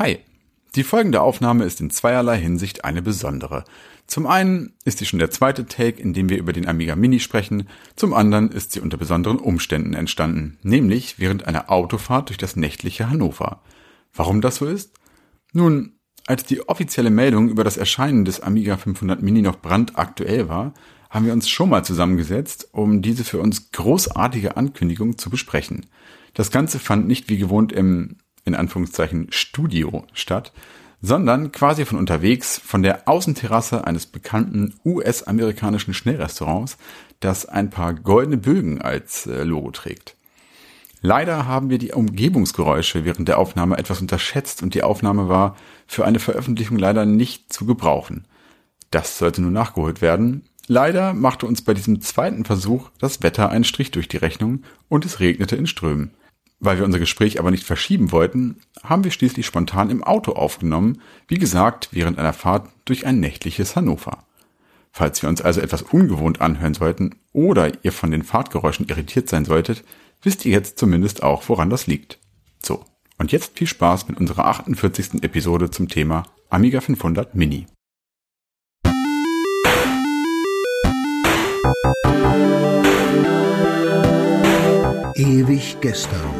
Hi. Die folgende Aufnahme ist in zweierlei Hinsicht eine besondere. Zum einen ist sie schon der zweite Take, in dem wir über den Amiga Mini sprechen, zum anderen ist sie unter besonderen Umständen entstanden, nämlich während einer Autofahrt durch das nächtliche Hannover. Warum das so ist? Nun, als die offizielle Meldung über das Erscheinen des Amiga 500 Mini noch brandaktuell war, haben wir uns schon mal zusammengesetzt, um diese für uns großartige Ankündigung zu besprechen. Das Ganze fand nicht wie gewohnt im in Anführungszeichen Studio statt, sondern quasi von unterwegs von der Außenterrasse eines bekannten US-amerikanischen Schnellrestaurants, das ein paar goldene Bögen als äh, Logo trägt. Leider haben wir die Umgebungsgeräusche während der Aufnahme etwas unterschätzt und die Aufnahme war für eine Veröffentlichung leider nicht zu gebrauchen. Das sollte nun nachgeholt werden. Leider machte uns bei diesem zweiten Versuch das Wetter einen Strich durch die Rechnung und es regnete in Strömen. Weil wir unser Gespräch aber nicht verschieben wollten, haben wir schließlich spontan im Auto aufgenommen, wie gesagt, während einer Fahrt durch ein nächtliches Hannover. Falls wir uns also etwas ungewohnt anhören sollten oder ihr von den Fahrtgeräuschen irritiert sein solltet, wisst ihr jetzt zumindest auch, woran das liegt. So, und jetzt viel Spaß mit unserer 48. Episode zum Thema Amiga 500 Mini. Ewig gestern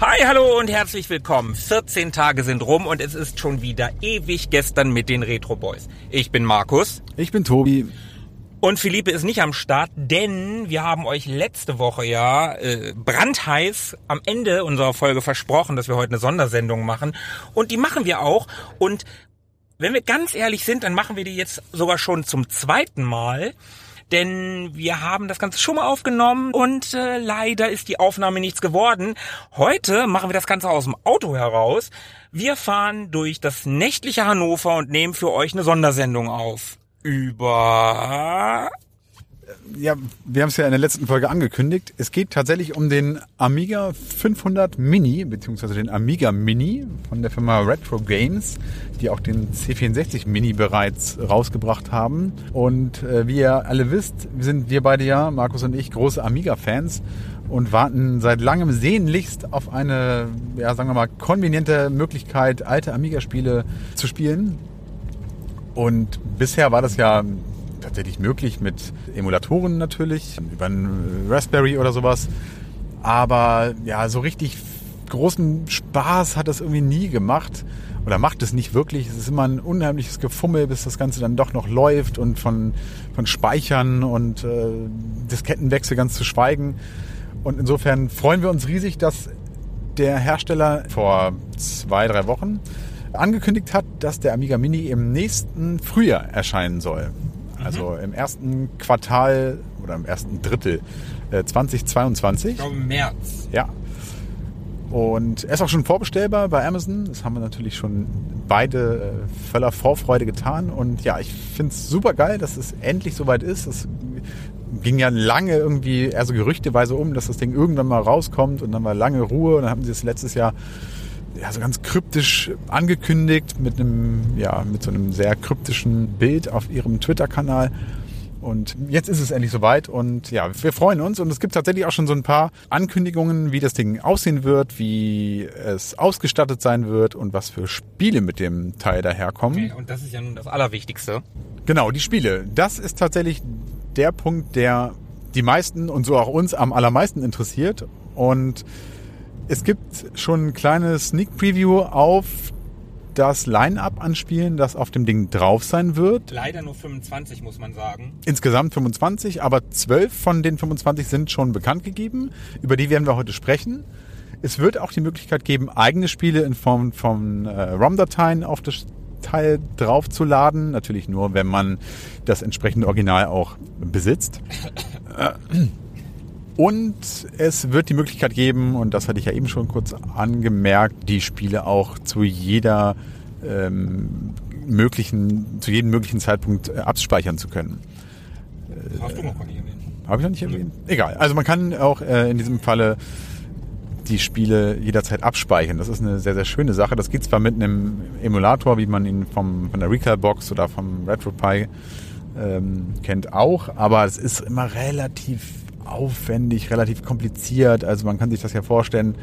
Hi, hallo und herzlich willkommen. 14 Tage sind rum und es ist schon wieder ewig gestern mit den Retro Boys. Ich bin Markus. Ich bin Tobi. Und Philippe ist nicht am Start, denn wir haben euch letzte Woche ja äh, brandheiß am Ende unserer Folge versprochen, dass wir heute eine Sondersendung machen. Und die machen wir auch. Und wenn wir ganz ehrlich sind, dann machen wir die jetzt sogar schon zum zweiten Mal denn wir haben das Ganze schon mal aufgenommen und äh, leider ist die Aufnahme nichts geworden. Heute machen wir das Ganze aus dem Auto heraus. Wir fahren durch das nächtliche Hannover und nehmen für euch eine Sondersendung auf. Über ja, wir haben es ja in der letzten Folge angekündigt. Es geht tatsächlich um den Amiga 500 Mini, beziehungsweise den Amiga Mini von der Firma Retro Games, die auch den C64 Mini bereits rausgebracht haben. Und äh, wie ihr alle wisst, sind wir beide ja, Markus und ich, große Amiga-Fans und warten seit langem sehnlichst auf eine, ja, sagen wir mal, konveniente Möglichkeit, alte Amiga-Spiele zu spielen. Und bisher war das ja tatsächlich möglich mit Emulatoren natürlich, über einen Raspberry oder sowas. Aber ja, so richtig großen Spaß hat das irgendwie nie gemacht oder macht es nicht wirklich. Es ist immer ein unheimliches Gefummel, bis das Ganze dann doch noch läuft und von, von Speichern und äh, Diskettenwechsel ganz zu schweigen. Und insofern freuen wir uns riesig, dass der Hersteller vor zwei, drei Wochen angekündigt hat, dass der Amiga Mini im nächsten Frühjahr erscheinen soll. Also mhm. im ersten Quartal oder im ersten Drittel äh, 2022. Ich glaube März. Ja. Und er ist auch schon vorbestellbar bei Amazon. Das haben wir natürlich schon beide äh, voller Vorfreude getan. Und ja, ich finde es super geil, dass es endlich soweit ist. Es ging ja lange irgendwie eher so gerüchteweise um, dass das Ding irgendwann mal rauskommt und dann war lange Ruhe. Und dann haben sie es letztes Jahr ja, so ganz kryptisch angekündigt mit einem, ja, mit so einem sehr kryptischen Bild auf ihrem Twitter-Kanal. Und jetzt ist es endlich soweit und ja, wir freuen uns und es gibt tatsächlich auch schon so ein paar Ankündigungen, wie das Ding aussehen wird, wie es ausgestattet sein wird und was für Spiele mit dem Teil daherkommen. Okay, und das ist ja nun das Allerwichtigste. Genau, die Spiele. Das ist tatsächlich der Punkt, der die meisten und so auch uns am allermeisten interessiert und es gibt schon ein kleines Sneak Preview auf das Line-Up an Spielen, das auf dem Ding drauf sein wird. Leider nur 25, muss man sagen. Insgesamt 25, aber 12 von den 25 sind schon bekannt gegeben. Über die werden wir heute sprechen. Es wird auch die Möglichkeit geben, eigene Spiele in Form von äh, ROM-Dateien auf das Teil draufzuladen. Natürlich nur, wenn man das entsprechende Original auch besitzt. Und es wird die Möglichkeit geben, und das hatte ich ja eben schon kurz angemerkt, die Spiele auch zu jeder ähm, möglichen, zu jedem möglichen Zeitpunkt äh, abspeichern zu können. Das hast du noch gar nicht erwähnt. Habe ich noch nicht erwähnt? Egal. Also man kann auch äh, in diesem Falle die Spiele jederzeit abspeichern. Das ist eine sehr, sehr schöne Sache. Das geht zwar mit einem Emulator, wie man ihn vom, von der Recalbox oder vom RetroPie ähm, kennt, auch, aber es ist immer relativ aufwendig, relativ kompliziert. Also man kann sich das ja vorstellen,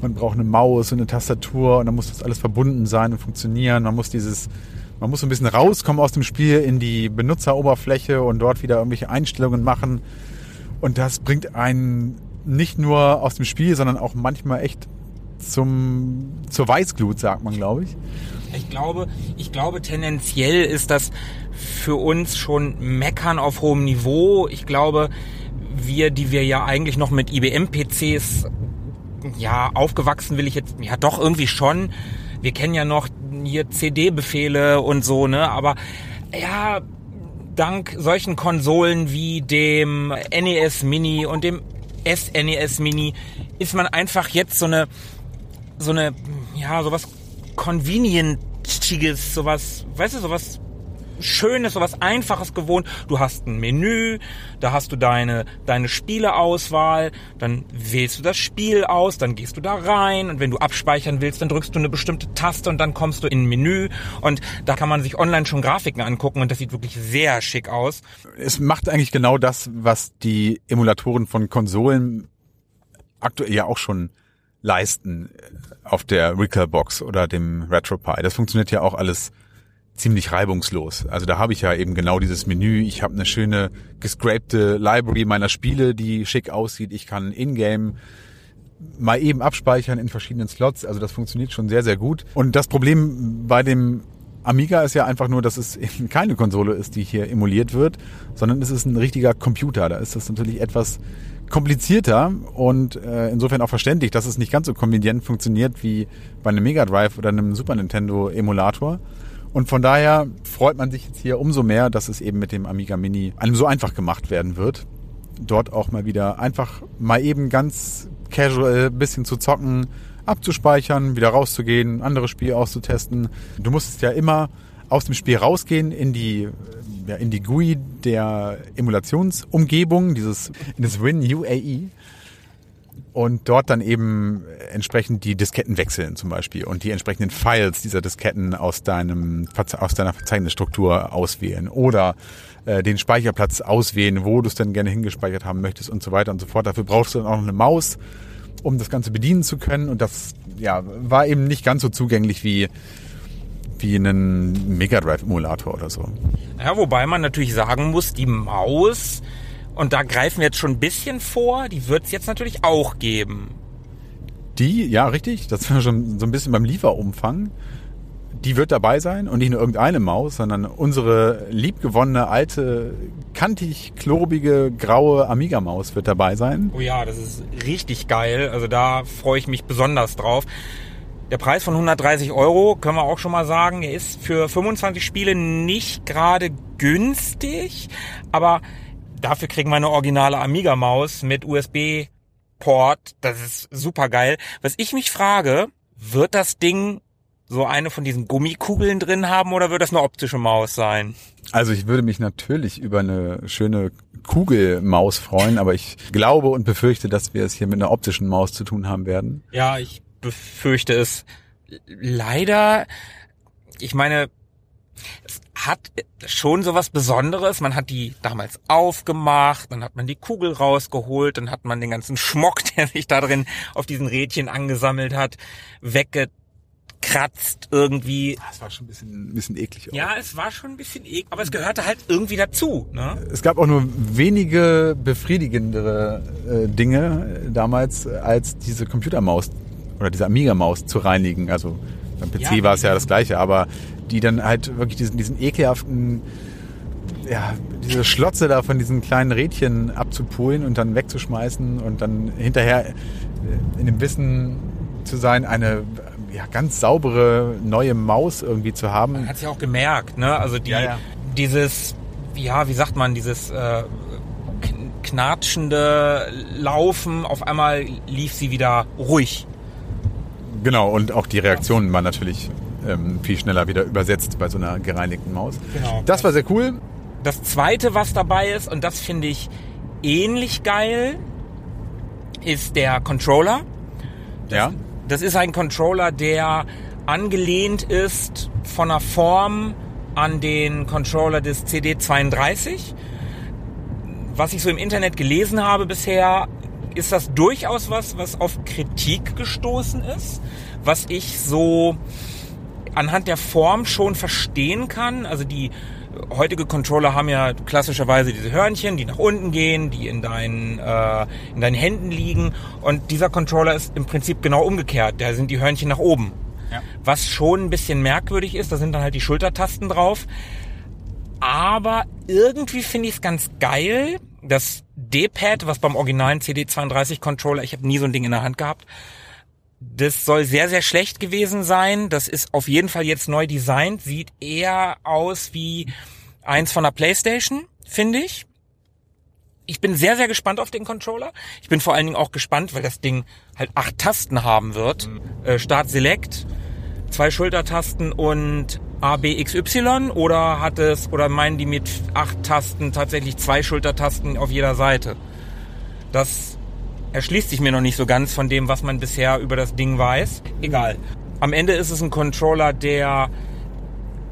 man braucht eine Maus und eine Tastatur und dann muss das alles verbunden sein und funktionieren. Man muss dieses, man muss so ein bisschen rauskommen aus dem Spiel in die Benutzeroberfläche und dort wieder irgendwelche Einstellungen machen. Und das bringt einen nicht nur aus dem Spiel, sondern auch manchmal echt zum, zur Weißglut, sagt man, glaube ich. Ich glaube, ich glaube, tendenziell ist das für uns schon Meckern auf hohem Niveau. Ich glaube, wir, die wir ja eigentlich noch mit IBM-PCs ja aufgewachsen will ich jetzt ja doch irgendwie schon. Wir kennen ja noch hier CD-Befehle und so, ne? Aber ja, dank solchen Konsolen wie dem NES Mini und dem SNES Mini ist man einfach jetzt so eine so eine ja sowas convenientiges sowas weißt du sowas Schönes, sowas Einfaches gewohnt. Du hast ein Menü, da hast du deine, deine Spieleauswahl, dann wählst du das Spiel aus, dann gehst du da rein und wenn du abspeichern willst, dann drückst du eine bestimmte Taste und dann kommst du in ein Menü und da kann man sich online schon Grafiken angucken und das sieht wirklich sehr schick aus. Es macht eigentlich genau das, was die Emulatoren von Konsolen aktuell ja auch schon leisten auf der Recalbox oder dem RetroPie. Das funktioniert ja auch alles ziemlich reibungslos. Also da habe ich ja eben genau dieses Menü. Ich habe eine schöne gescrapte Library meiner Spiele, die schick aussieht. Ich kann in-game mal eben abspeichern in verschiedenen Slots. Also das funktioniert schon sehr, sehr gut. Und das Problem bei dem Amiga ist ja einfach nur, dass es eben keine Konsole ist, die hier emuliert wird, sondern es ist ein richtiger Computer. Da ist das natürlich etwas komplizierter und äh, insofern auch verständlich, dass es nicht ganz so konvenient funktioniert wie bei einem Mega Drive oder einem Super Nintendo Emulator. Und von daher freut man sich jetzt hier umso mehr, dass es eben mit dem Amiga Mini einem so einfach gemacht werden wird. Dort auch mal wieder einfach mal eben ganz casual bisschen zu zocken, abzuspeichern, wieder rauszugehen, ein anderes Spiel auszutesten. Du musstest ja immer aus dem Spiel rausgehen in die ja, in die GUI der Emulationsumgebung, dieses in das Win UAE und dort dann eben entsprechend die Disketten wechseln zum Beispiel und die entsprechenden Files dieser Disketten aus deinem aus deiner Verzeichnisstruktur auswählen oder äh, den Speicherplatz auswählen, wo du es denn gerne hingespeichert haben möchtest und so weiter und so fort. Dafür brauchst du dann auch noch eine Maus, um das Ganze bedienen zu können und das ja war eben nicht ganz so zugänglich wie wie einen Mega Drive Emulator oder so. Ja, wobei man natürlich sagen muss, die Maus und da greifen wir jetzt schon ein bisschen vor. Die wird es jetzt natürlich auch geben. Die, ja, richtig. Das war schon so ein bisschen beim Lieferumfang. Die wird dabei sein und nicht nur irgendeine Maus, sondern unsere liebgewonnene, alte, kantig, klobige, graue Amiga-Maus wird dabei sein. Oh ja, das ist richtig geil. Also da freue ich mich besonders drauf. Der Preis von 130 Euro, können wir auch schon mal sagen, er ist für 25 Spiele nicht gerade günstig, aber dafür kriegen wir eine originale Amiga-Maus mit USB-Port. Das ist super geil. Was ich mich frage, wird das Ding so eine von diesen Gummikugeln drin haben oder wird das eine optische Maus sein? Also ich würde mich natürlich über eine schöne Kugelmaus freuen, aber ich glaube und befürchte, dass wir es hier mit einer optischen Maus zu tun haben werden. Ja, ich befürchte es leider. Ich meine, es hat schon so was Besonderes. Man hat die damals aufgemacht, dann hat man die Kugel rausgeholt, dann hat man den ganzen Schmock, der sich da drin auf diesen Rädchen angesammelt hat, weggekratzt irgendwie. Das war schon ein bisschen, ein bisschen eklig. Auch. Ja, es war schon ein bisschen eklig, aber es gehörte halt irgendwie dazu. Ne? Es gab auch nur wenige befriedigendere äh, Dinge damals, als diese Computermaus oder diese Amiga-Maus zu reinigen. Also beim PC ja, war es ja das gleiche, aber die dann halt wirklich diesen, diesen ekelhaften, ja, diese Schlotze da von diesen kleinen Rädchen abzupulen und dann wegzuschmeißen und dann hinterher äh, in dem Wissen zu sein, eine ja, ganz saubere neue Maus irgendwie zu haben. Man hat es ja auch gemerkt, ne? Also die, ja, ja. dieses, ja, wie sagt man, dieses äh, knatschende Laufen. Auf einmal lief sie wieder ruhig. Genau, und auch die Reaktionen waren natürlich ähm, viel schneller wieder übersetzt bei so einer gereinigten Maus. Genau. Das war sehr cool. Das zweite, was dabei ist, und das finde ich ähnlich geil, ist der Controller. Ja. Das ist ein Controller, der angelehnt ist von der Form an den Controller des CD32. Was ich so im Internet gelesen habe bisher, ist das durchaus was, was auf Kritik gestoßen ist, was ich so anhand der Form schon verstehen kann. Also die heutige Controller haben ja klassischerweise diese Hörnchen, die nach unten gehen, die in deinen, äh, in deinen Händen liegen. Und dieser Controller ist im Prinzip genau umgekehrt. Da sind die Hörnchen nach oben. Ja. Was schon ein bisschen merkwürdig ist, da sind dann halt die Schultertasten drauf. Aber irgendwie finde ich es ganz geil. Das D-Pad, was beim originalen CD32 Controller, ich habe nie so ein Ding in der Hand gehabt, das soll sehr, sehr schlecht gewesen sein. Das ist auf jeden Fall jetzt neu designt. Sieht eher aus wie eins von der Playstation, finde ich. Ich bin sehr, sehr gespannt auf den Controller. Ich bin vor allen Dingen auch gespannt, weil das Ding halt acht Tasten haben wird. Äh, Start Select, zwei Schultertasten und ABXY oder hat es, oder meinen die mit acht Tasten tatsächlich zwei Schultertasten auf jeder Seite? Das erschließt sich mir noch nicht so ganz von dem, was man bisher über das Ding weiß. Egal. Am Ende ist es ein Controller, der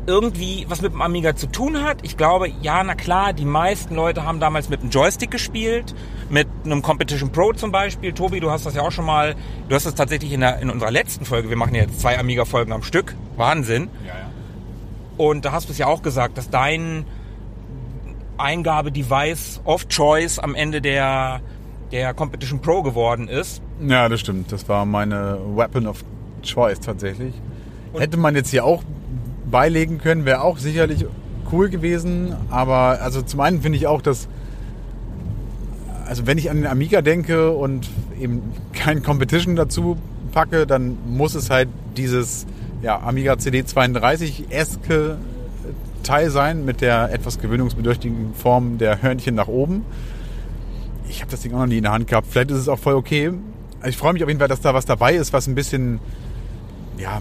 irgendwie was mit dem Amiga zu tun hat. Ich glaube, ja, na klar, die meisten Leute haben damals mit einem Joystick gespielt, mit einem Competition Pro zum Beispiel. Tobi, du hast das ja auch schon mal, du hast das tatsächlich in, der, in unserer letzten Folge, wir machen ja jetzt zwei Amiga-Folgen am Stück, Wahnsinn. Ja, ja. Und da hast du es ja auch gesagt, dass dein Eingabedevice of Choice am Ende der, der Competition Pro geworden ist. Ja, das stimmt. Das war meine Weapon of Choice tatsächlich. Hätte man jetzt hier auch beilegen können, wäre auch sicherlich cool gewesen. Aber also zum einen finde ich auch, dass also wenn ich an den Amiga denke und eben kein Competition dazu packe, dann muss es halt dieses ja, Amiga CD32-eske Teil sein mit der etwas gewöhnungsbedürftigen Form der Hörnchen nach oben. Ich habe das Ding auch noch nie in der Hand gehabt. Vielleicht ist es auch voll okay. Ich freue mich auf jeden Fall, dass da was dabei ist, was ein bisschen, ja,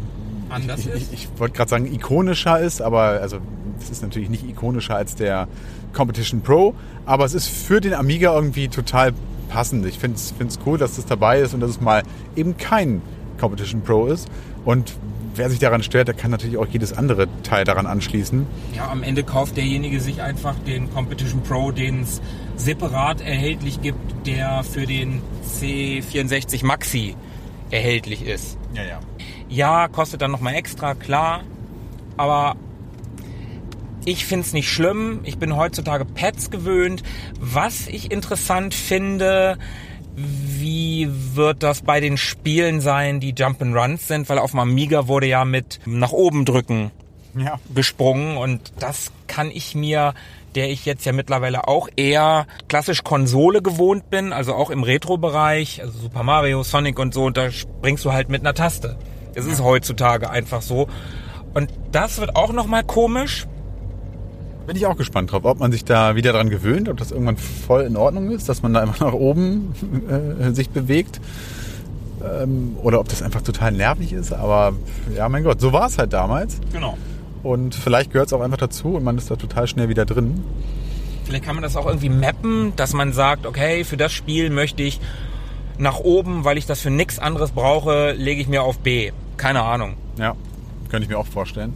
Anders ich, ist? ich, ich wollte gerade sagen ikonischer ist, aber also es ist natürlich nicht ikonischer als der Competition Pro, aber es ist für den Amiga irgendwie total passend. Ich finde es cool, dass das dabei ist und dass es mal eben kein Competition Pro ist. Und wer sich daran stört, der kann natürlich auch jedes andere Teil daran anschließen. Ja, am Ende kauft derjenige sich einfach den Competition Pro, den es separat erhältlich gibt, der für den C64 Maxi erhältlich ist. Ja, ja. Ja, kostet dann nochmal extra, klar. Aber ich find's nicht schlimm. Ich bin heutzutage Pads gewöhnt. Was ich interessant finde, wie wird das bei den Spielen sein, die Jump and Runs sind? Weil auf dem Amiga wurde ja mit nach oben drücken Ja. gesprungen und das kann ich mir, der ich jetzt ja mittlerweile auch eher klassisch Konsole gewohnt bin, also auch im Retro-Bereich, also Super Mario, Sonic und so, und da springst du halt mit einer Taste. Das ist heutzutage einfach so. Und das wird auch nochmal komisch. Bin ich auch gespannt drauf, ob man sich da wieder dran gewöhnt, ob das irgendwann voll in Ordnung ist, dass man da einfach nach oben äh, sich bewegt. Ähm, oder ob das einfach total nervig ist. Aber ja, mein Gott, so war es halt damals. Genau. Und vielleicht gehört es auch einfach dazu und man ist da total schnell wieder drin. Vielleicht kann man das auch irgendwie mappen, dass man sagt, okay, für das Spiel möchte ich nach oben, weil ich das für nichts anderes brauche, lege ich mir auf B. Keine Ahnung. Ja, könnte ich mir auch vorstellen.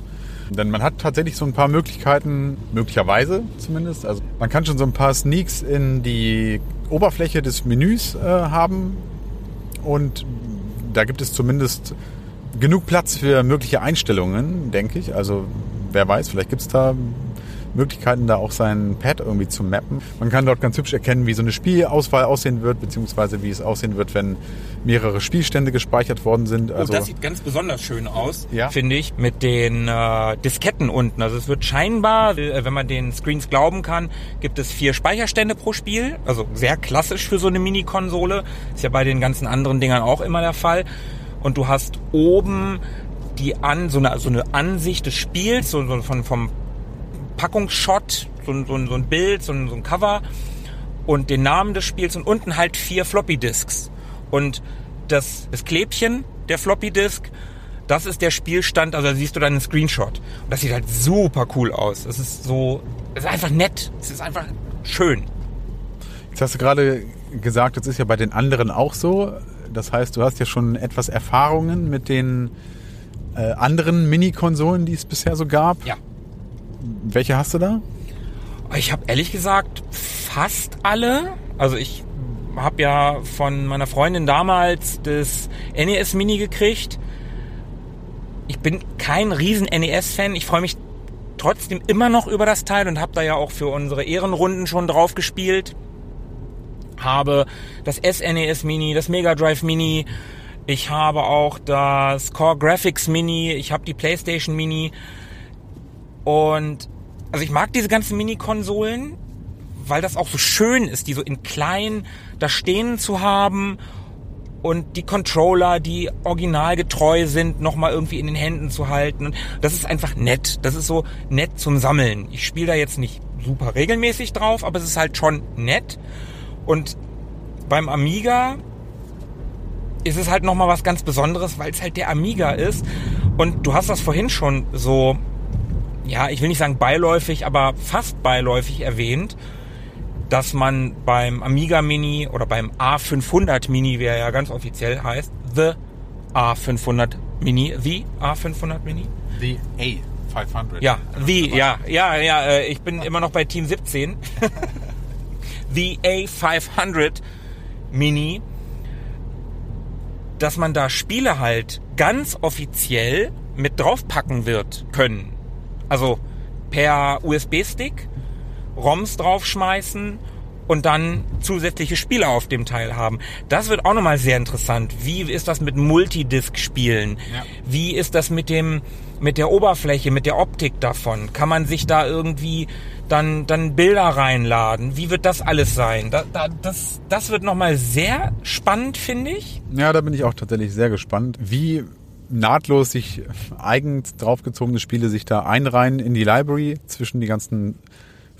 Denn man hat tatsächlich so ein paar Möglichkeiten, möglicherweise zumindest. Also man kann schon so ein paar Sneaks in die Oberfläche des Menüs äh, haben. Und da gibt es zumindest genug Platz für mögliche Einstellungen, denke ich. Also wer weiß, vielleicht gibt es da Möglichkeiten, da auch sein Pad irgendwie zu mappen. Man kann dort ganz hübsch erkennen, wie so eine Spielauswahl aussehen wird, beziehungsweise wie es aussehen wird, wenn mehrere Spielstände gespeichert worden sind. Also oh, das sieht ganz besonders schön aus, Ja. finde ich, mit den äh, Disketten unten. Also es wird scheinbar, äh, wenn man den Screens glauben kann, gibt es vier Speicherstände pro Spiel. Also sehr klassisch für so eine Mini-Konsole. Ist ja bei den ganzen anderen Dingern auch immer der Fall. Und du hast oben die an so eine so eine Ansicht des Spiels, so, so von vom Packungsshot, so, ein- so, so ein Bild, so so ein Cover. und den Namen des Spiels und unten halt vier Floppy Disks. Und das, das Klebchen der Floppy Disk, das ist der Spielstand, also da siehst du dann einen Screenshot. Und das sieht halt super cool aus. Es ist so, es ist einfach nett. Es ist einfach schön. Jetzt hast du gerade gesagt, das ist ja bei den anderen auch so. Das heißt, du hast ja schon etwas Erfahrungen mit den äh, anderen Mini-Konsolen, die es bisher so gab. Ja. Welche hast du da? Ich habe ehrlich gesagt fast alle. Also ich habe ja von meiner Freundin damals das NES Mini gekriegt. Ich bin kein riesen NES-Fan. Ich freue mich trotzdem immer noch über das Teil und habe da ja auch für unsere Ehrenrunden schon drauf gespielt. Habe das SNES Mini, das Mega Drive Mini. Ich habe auch das Core Graphics Mini. Ich habe die PlayStation Mini. Und also ich mag diese ganzen Mini-Konsolen, weil das auch so schön ist, die so in klein da stehen zu haben und die Controller, die originalgetreu sind, nochmal irgendwie in den Händen zu halten. Das ist einfach nett. Das ist so nett zum Sammeln. Ich spiele da jetzt nicht super regelmäßig drauf, aber es ist halt schon nett. Und beim Amiga ist es halt nochmal was ganz Besonderes, weil es halt der Amiga ist. Und du hast das vorhin schon so, ja, ich will nicht sagen beiläufig, aber fast beiläufig erwähnt dass man beim Amiga Mini oder beim A500 Mini, wie er ja ganz offiziell heißt, The A500 Mini, The A500 Mini? The A500. Ja, The, ja, ja, ja, äh, ich bin immer noch bei Team 17. the A500 Mini, dass man da Spiele halt ganz offiziell mit draufpacken wird können. Also per USB-Stick ROMs draufschmeißen und dann zusätzliche Spiele auf dem Teil haben. Das wird auch nochmal sehr interessant. Wie ist das mit Multidisc-Spielen? Ja. Wie ist das mit dem, mit der Oberfläche, mit der Optik davon? Kann man sich da irgendwie dann, dann Bilder reinladen? Wie wird das alles sein? Da, da, das, das wird nochmal sehr spannend, finde ich. Ja, da bin ich auch tatsächlich sehr gespannt, wie nahtlos sich eigens draufgezogene Spiele sich da einreihen in die Library zwischen die ganzen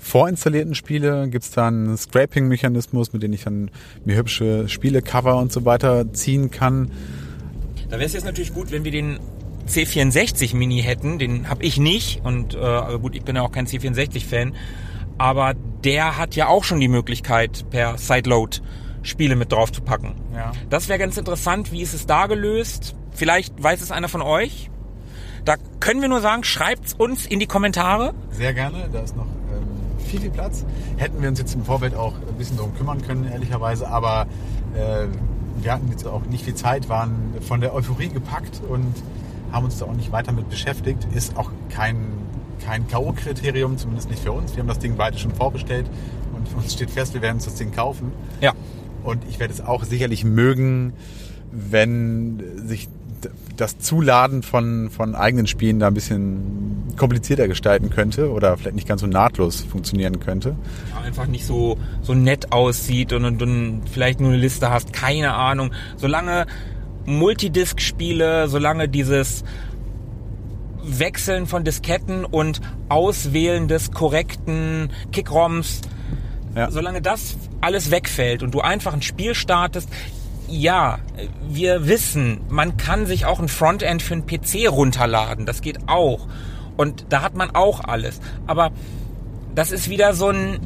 vorinstallierten Spiele gibt es da einen Scraping-Mechanismus, mit dem ich dann mir hübsche Spielecover und so weiter ziehen kann. Da wäre es jetzt natürlich gut, wenn wir den C64 Mini hätten. Den habe ich nicht und äh, gut, ich bin ja auch kein C64-Fan. Aber der hat ja auch schon die Möglichkeit, per Sideload Spiele mit drauf zu packen. Ja. Das wäre ganz interessant. Wie ist es da gelöst? Vielleicht weiß es einer von euch. Da können wir nur sagen, schreibt's uns in die Kommentare. Sehr gerne. Da ist noch viel, viel Platz. Hätten wir uns jetzt im Vorfeld auch ein bisschen darum kümmern können, ehrlicherweise, aber äh, wir hatten jetzt auch nicht viel Zeit, waren von der Euphorie gepackt und haben uns da auch nicht weiter mit beschäftigt. Ist auch kein, kein K.O.-Kriterium, zumindest nicht für uns. Wir haben das Ding beide schon vorbestellt und für uns steht fest, wir werden uns das Ding kaufen. Ja. Und ich werde es auch sicherlich mögen, wenn sich das Zuladen von, von eigenen Spielen da ein bisschen komplizierter gestalten könnte oder vielleicht nicht ganz so nahtlos funktionieren könnte. Ja, einfach nicht so, so nett aussieht und, und, und vielleicht nur eine Liste hast, keine Ahnung. Solange Multidisc-Spiele, solange dieses Wechseln von Disketten und Auswählen des korrekten Kickroms, ja. solange das alles wegfällt und du einfach ein Spiel startest, ja, wir wissen, man kann sich auch ein Frontend für einen PC runterladen. Das geht auch. Und da hat man auch alles. Aber das ist wieder so ein,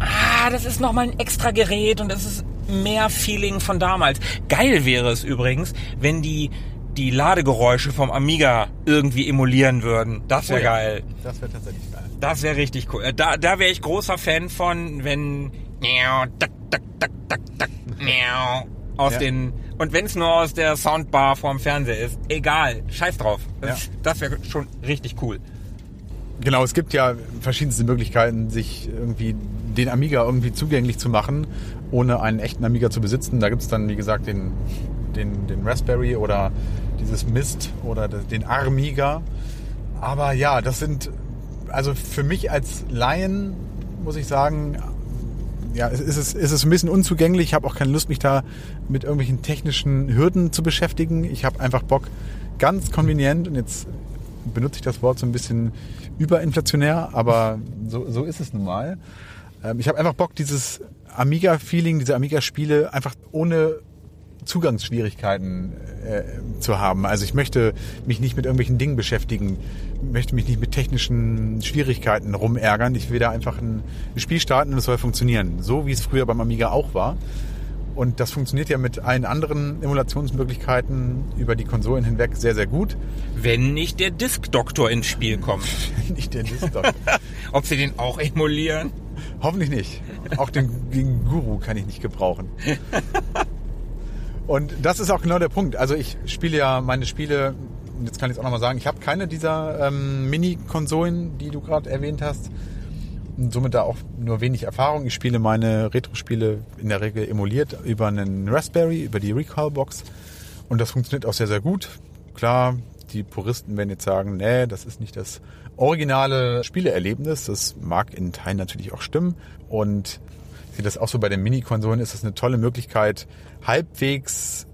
ah, das ist nochmal ein extra Gerät und das ist mehr Feeling von damals. Geil wäre es übrigens, wenn die die Ladegeräusche vom Amiga irgendwie emulieren würden. Das wäre oh ja. geil. Das wäre tatsächlich geil. Das wäre richtig cool. Da, da wäre ich großer Fan von, wenn aus ja. den und wenn es nur aus der Soundbar vorm Fernseher ist, egal, scheiß drauf. Das, ja. das wäre schon richtig cool. Genau, es gibt ja verschiedenste Möglichkeiten, sich irgendwie den Amiga irgendwie zugänglich zu machen, ohne einen echten Amiga zu besitzen. Da gibt es dann, wie gesagt, den, den, den Raspberry oder dieses Mist oder den Armiga. Aber ja, das sind, also für mich als Laien, muss ich sagen, ja, ist es, ist es ein bisschen unzugänglich. Ich habe auch keine Lust, mich da mit irgendwelchen technischen Hürden zu beschäftigen. Ich habe einfach Bock, ganz konvenient, und jetzt benutze ich das Wort so ein bisschen überinflationär, aber so, so ist es nun mal. Ähm, ich habe einfach Bock, dieses Amiga-Feeling, diese Amiga-Spiele einfach ohne Zugangsschwierigkeiten äh, zu haben. Also ich möchte mich nicht mit irgendwelchen Dingen beschäftigen, möchte mich nicht mit technischen Schwierigkeiten rumärgern. Ich will da einfach ein Spiel starten und es soll funktionieren. So wie es früher beim Amiga auch war. Und das funktioniert ja mit allen anderen Emulationsmöglichkeiten über die Konsolen hinweg sehr, sehr gut. Wenn nicht der Disk-Doktor ins Spiel kommt. nicht der Disk-Doktor. Ob sie den auch emulieren? Hoffentlich nicht. Auch den, den Guru kann ich nicht gebrauchen. Und das ist auch genau der Punkt. Also ich spiele ja meine Spiele, jetzt kann ich es auch nochmal sagen, ich habe keine dieser ähm, Mini-Konsolen, die du gerade erwähnt hast. Und somit da auch nur wenig Erfahrung. Ich spiele meine Retro-Spiele in der Regel emuliert über einen Raspberry, über die Recall-Box. Und das funktioniert auch sehr, sehr gut. Klar, die Puristen werden jetzt sagen, nee, das ist nicht das originale Spieleerlebnis. Das mag in Teilen natürlich auch stimmen. Und sehe das auch so bei den Mini-Konsolen, ist das eine tolle Möglichkeit, halbwegs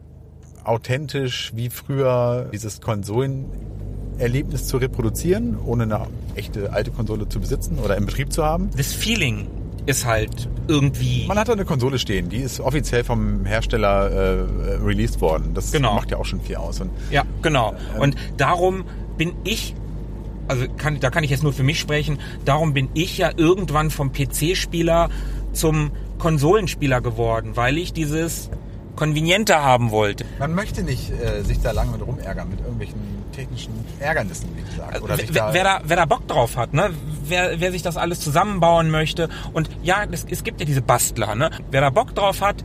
authentisch wie früher dieses Konsolenerlebnis zu reproduzieren, ohne eine echte alte Konsole zu besitzen oder im Betrieb zu haben. Das Feeling ist halt irgendwie. Man hat da eine Konsole stehen, die ist offiziell vom Hersteller äh, released worden. Das genau. macht ja auch schon viel aus. Und, ja, genau. Äh, Und darum bin ich also kann, da kann ich jetzt nur für mich sprechen, darum bin ich ja irgendwann vom PC-Spieler zum Konsolenspieler geworden, weil ich dieses konvenienter haben wollte. Man möchte nicht äh, sich da lange mit rumärgern, mit irgendwelchen technischen Ärgernissen, wie gesagt. Oder wer, da wer, da, wer da Bock drauf hat, ne? wer, wer sich das alles zusammenbauen möchte. Und ja, es, es gibt ja diese Bastler. Ne? Wer da Bock drauf hat,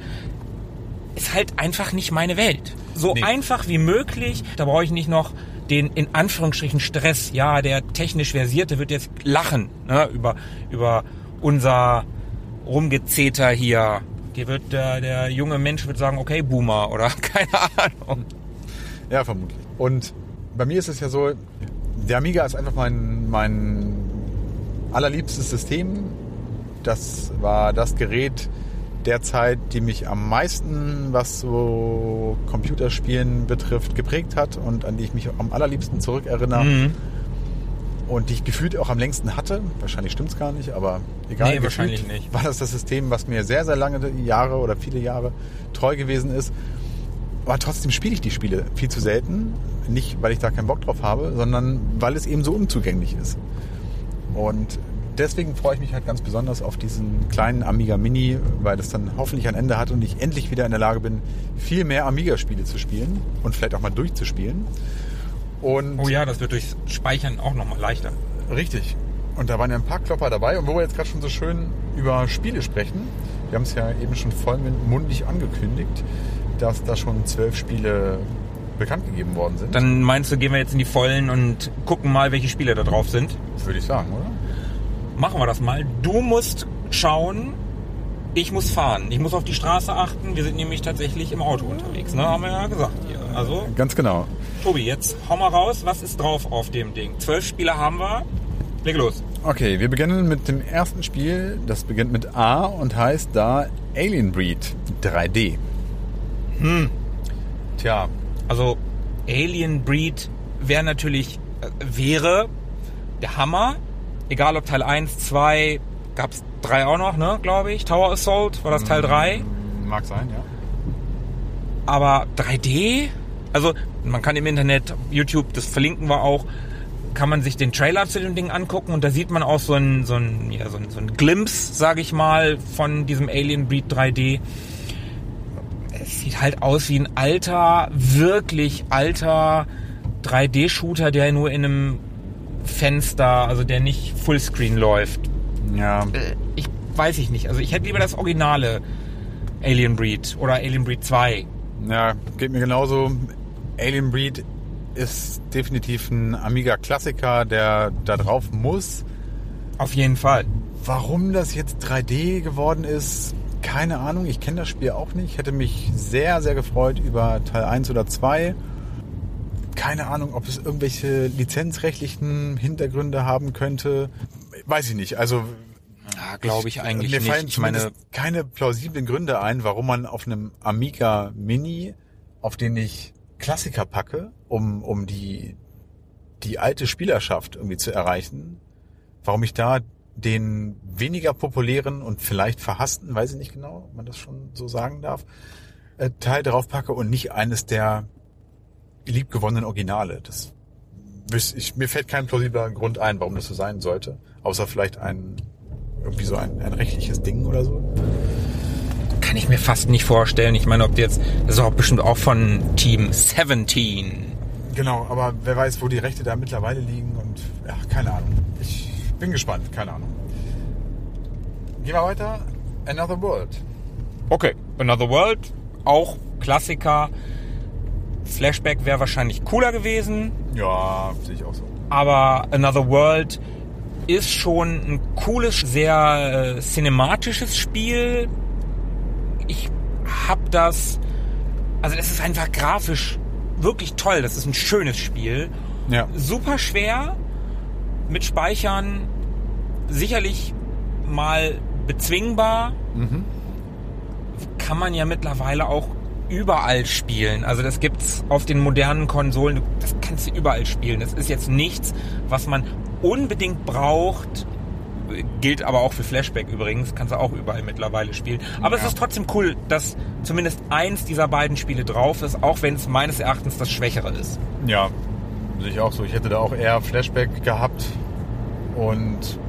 ist halt einfach nicht meine Welt. So nee. einfach wie möglich, da brauche ich nicht noch den in Anführungsstrichen Stress. Ja, der technisch Versierte wird jetzt lachen ne? über, über unser Rumgezeter hier die wird der, der junge Mensch wird sagen, okay, Boomer oder keine Ahnung. Ja, vermutlich. Und bei mir ist es ja so, der Amiga ist einfach mein, mein allerliebstes System. Das war das Gerät derzeit, die mich am meisten, was so Computerspielen betrifft, geprägt hat und an die ich mich am allerliebsten zurückerinnere. Mhm und die ich gefühlt auch am längsten hatte. Wahrscheinlich stimmt es gar nicht, aber egal. Nee, wahrscheinlich nicht. War das das System, was mir sehr, sehr lange Jahre oder viele Jahre treu gewesen ist. Aber trotzdem spiele ich die Spiele viel zu selten. Nicht, weil ich da keinen Bock drauf habe, sondern weil es eben so unzugänglich ist. Und deswegen freue ich mich halt ganz besonders auf diesen kleinen Amiga Mini, weil das dann hoffentlich ein Ende hat und ich endlich wieder in der Lage bin, viel mehr Amiga-Spiele zu spielen und vielleicht auch mal durchzuspielen. Und oh ja, das wird durchs Speichern auch nochmal leichter. Richtig. Und da waren ja ein paar Klopper dabei. Und wo wir jetzt gerade schon so schön über Spiele sprechen, wir haben es ja eben schon vollmundig angekündigt, dass da schon zwölf Spiele bekannt gegeben worden sind. Dann meinst du, gehen wir jetzt in die Vollen und gucken mal, welche Spiele da drauf sind? Würde ich sagen, oder? Machen wir das mal. Du musst schauen, ich muss fahren. Ich muss auf die Straße achten. Wir sind nämlich tatsächlich im Auto unterwegs, ne? Haben wir ja gesagt hier. Also. Ganz genau. Tobi, jetzt hau mal raus. Was ist drauf auf dem Ding? Zwölf Spieler haben wir. Leg los. Okay, wir beginnen mit dem ersten Spiel. Das beginnt mit A und heißt da Alien Breed 3D. Hm. Tja, also Alien Breed wäre natürlich, äh, wäre der Hammer. Egal ob Teil 1, 2, gab es drei auch noch, ne, glaube ich. Tower Assault war das Teil 3. Hm, mag sein, ja. Aber 3D? Also man kann im Internet, YouTube, das verlinken wir auch, kann man sich den Trailer zu dem Ding angucken und da sieht man auch so ein, so ein, ja, so ein, so ein Glimpse, sage ich mal, von diesem Alien Breed 3D. Es sieht halt aus wie ein alter, wirklich alter 3D-Shooter, der nur in einem Fenster, also der nicht Fullscreen läuft. Ja. Äh, ich weiß ich nicht. Also ich hätte lieber das originale Alien Breed oder Alien Breed 2. Ja, geht mir genauso. Alien Breed ist definitiv ein Amiga-Klassiker, der da drauf muss. Auf jeden Fall. Warum das jetzt 3D geworden ist, keine Ahnung. Ich kenne das Spiel auch nicht. Hätte mich sehr, sehr gefreut über Teil 1 oder 2. Keine Ahnung, ob es irgendwelche lizenzrechtlichen Hintergründe haben könnte. Weiß ich nicht. Also ja, glaube ich eigentlich mir fallen nicht. Ich meine keine plausiblen Gründe ein, warum man auf einem Amiga Mini, auf den ich Klassiker packe, um, um die, die alte Spielerschaft irgendwie zu erreichen, warum ich da den weniger populären und vielleicht verhassten, weiß ich nicht genau, ob man das schon so sagen darf, äh, Teil draufpacke und nicht eines der liebgewonnenen Originale. Das ich, mir fällt kein plausibler Grund ein, warum das so sein sollte, außer vielleicht ein irgendwie so ein, ein rechtliches Ding oder so. Kann ich mir fast nicht vorstellen. Ich meine, ob jetzt das ist auch bestimmt auch von Team 17. Genau, aber wer weiß, wo die Rechte da mittlerweile liegen und ja, keine Ahnung. Ich bin gespannt, keine Ahnung. Gehen wir weiter. Another World. Okay, Another World, auch Klassiker. Flashback wäre wahrscheinlich cooler gewesen. Ja, sehe ich auch so. Aber Another World ist schon ein cooles, sehr äh, cinematisches Spiel. Ich habe das, also es ist einfach grafisch wirklich toll. Das ist ein schönes Spiel. Ja. Super schwer mit Speichern, sicherlich mal bezwingbar. Mhm. Kann man ja mittlerweile auch überall spielen. Also das gibt's auf den modernen Konsolen. Das kannst du überall spielen. Das ist jetzt nichts, was man unbedingt braucht. Gilt aber auch für Flashback übrigens. Kannst du auch überall mittlerweile spielen. Aber ja. es ist trotzdem cool, dass zumindest eins dieser beiden Spiele drauf ist, auch wenn es meines Erachtens das Schwächere ist. Ja, sehe ich auch so. Ich hätte da auch eher Flashback gehabt und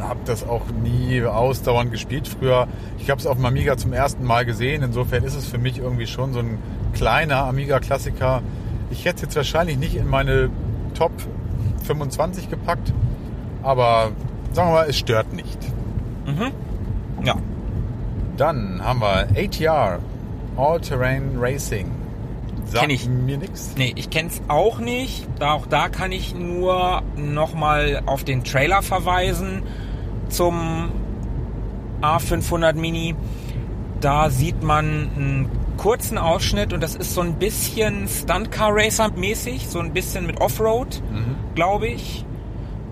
habe das auch nie ausdauernd gespielt früher. Ich habe es auf dem Amiga zum ersten Mal gesehen. Insofern ist es für mich irgendwie schon so ein kleiner Amiga-Klassiker. Ich hätte es jetzt wahrscheinlich nicht in meine Top 25 gepackt, aber sagen wir mal, es stört nicht. Mhm. Ja. Dann haben wir ATR, All-Terrain Racing. Sagt kenn ich. mir nichts. Nee, ich kenn's auch nicht. Auch da kann ich nur nochmal auf den Trailer verweisen zum A500 Mini. Da sieht man einen kurzen Ausschnitt und das ist so ein bisschen Stunt Car Racer mäßig, so ein bisschen mit Offroad, mhm. glaube ich.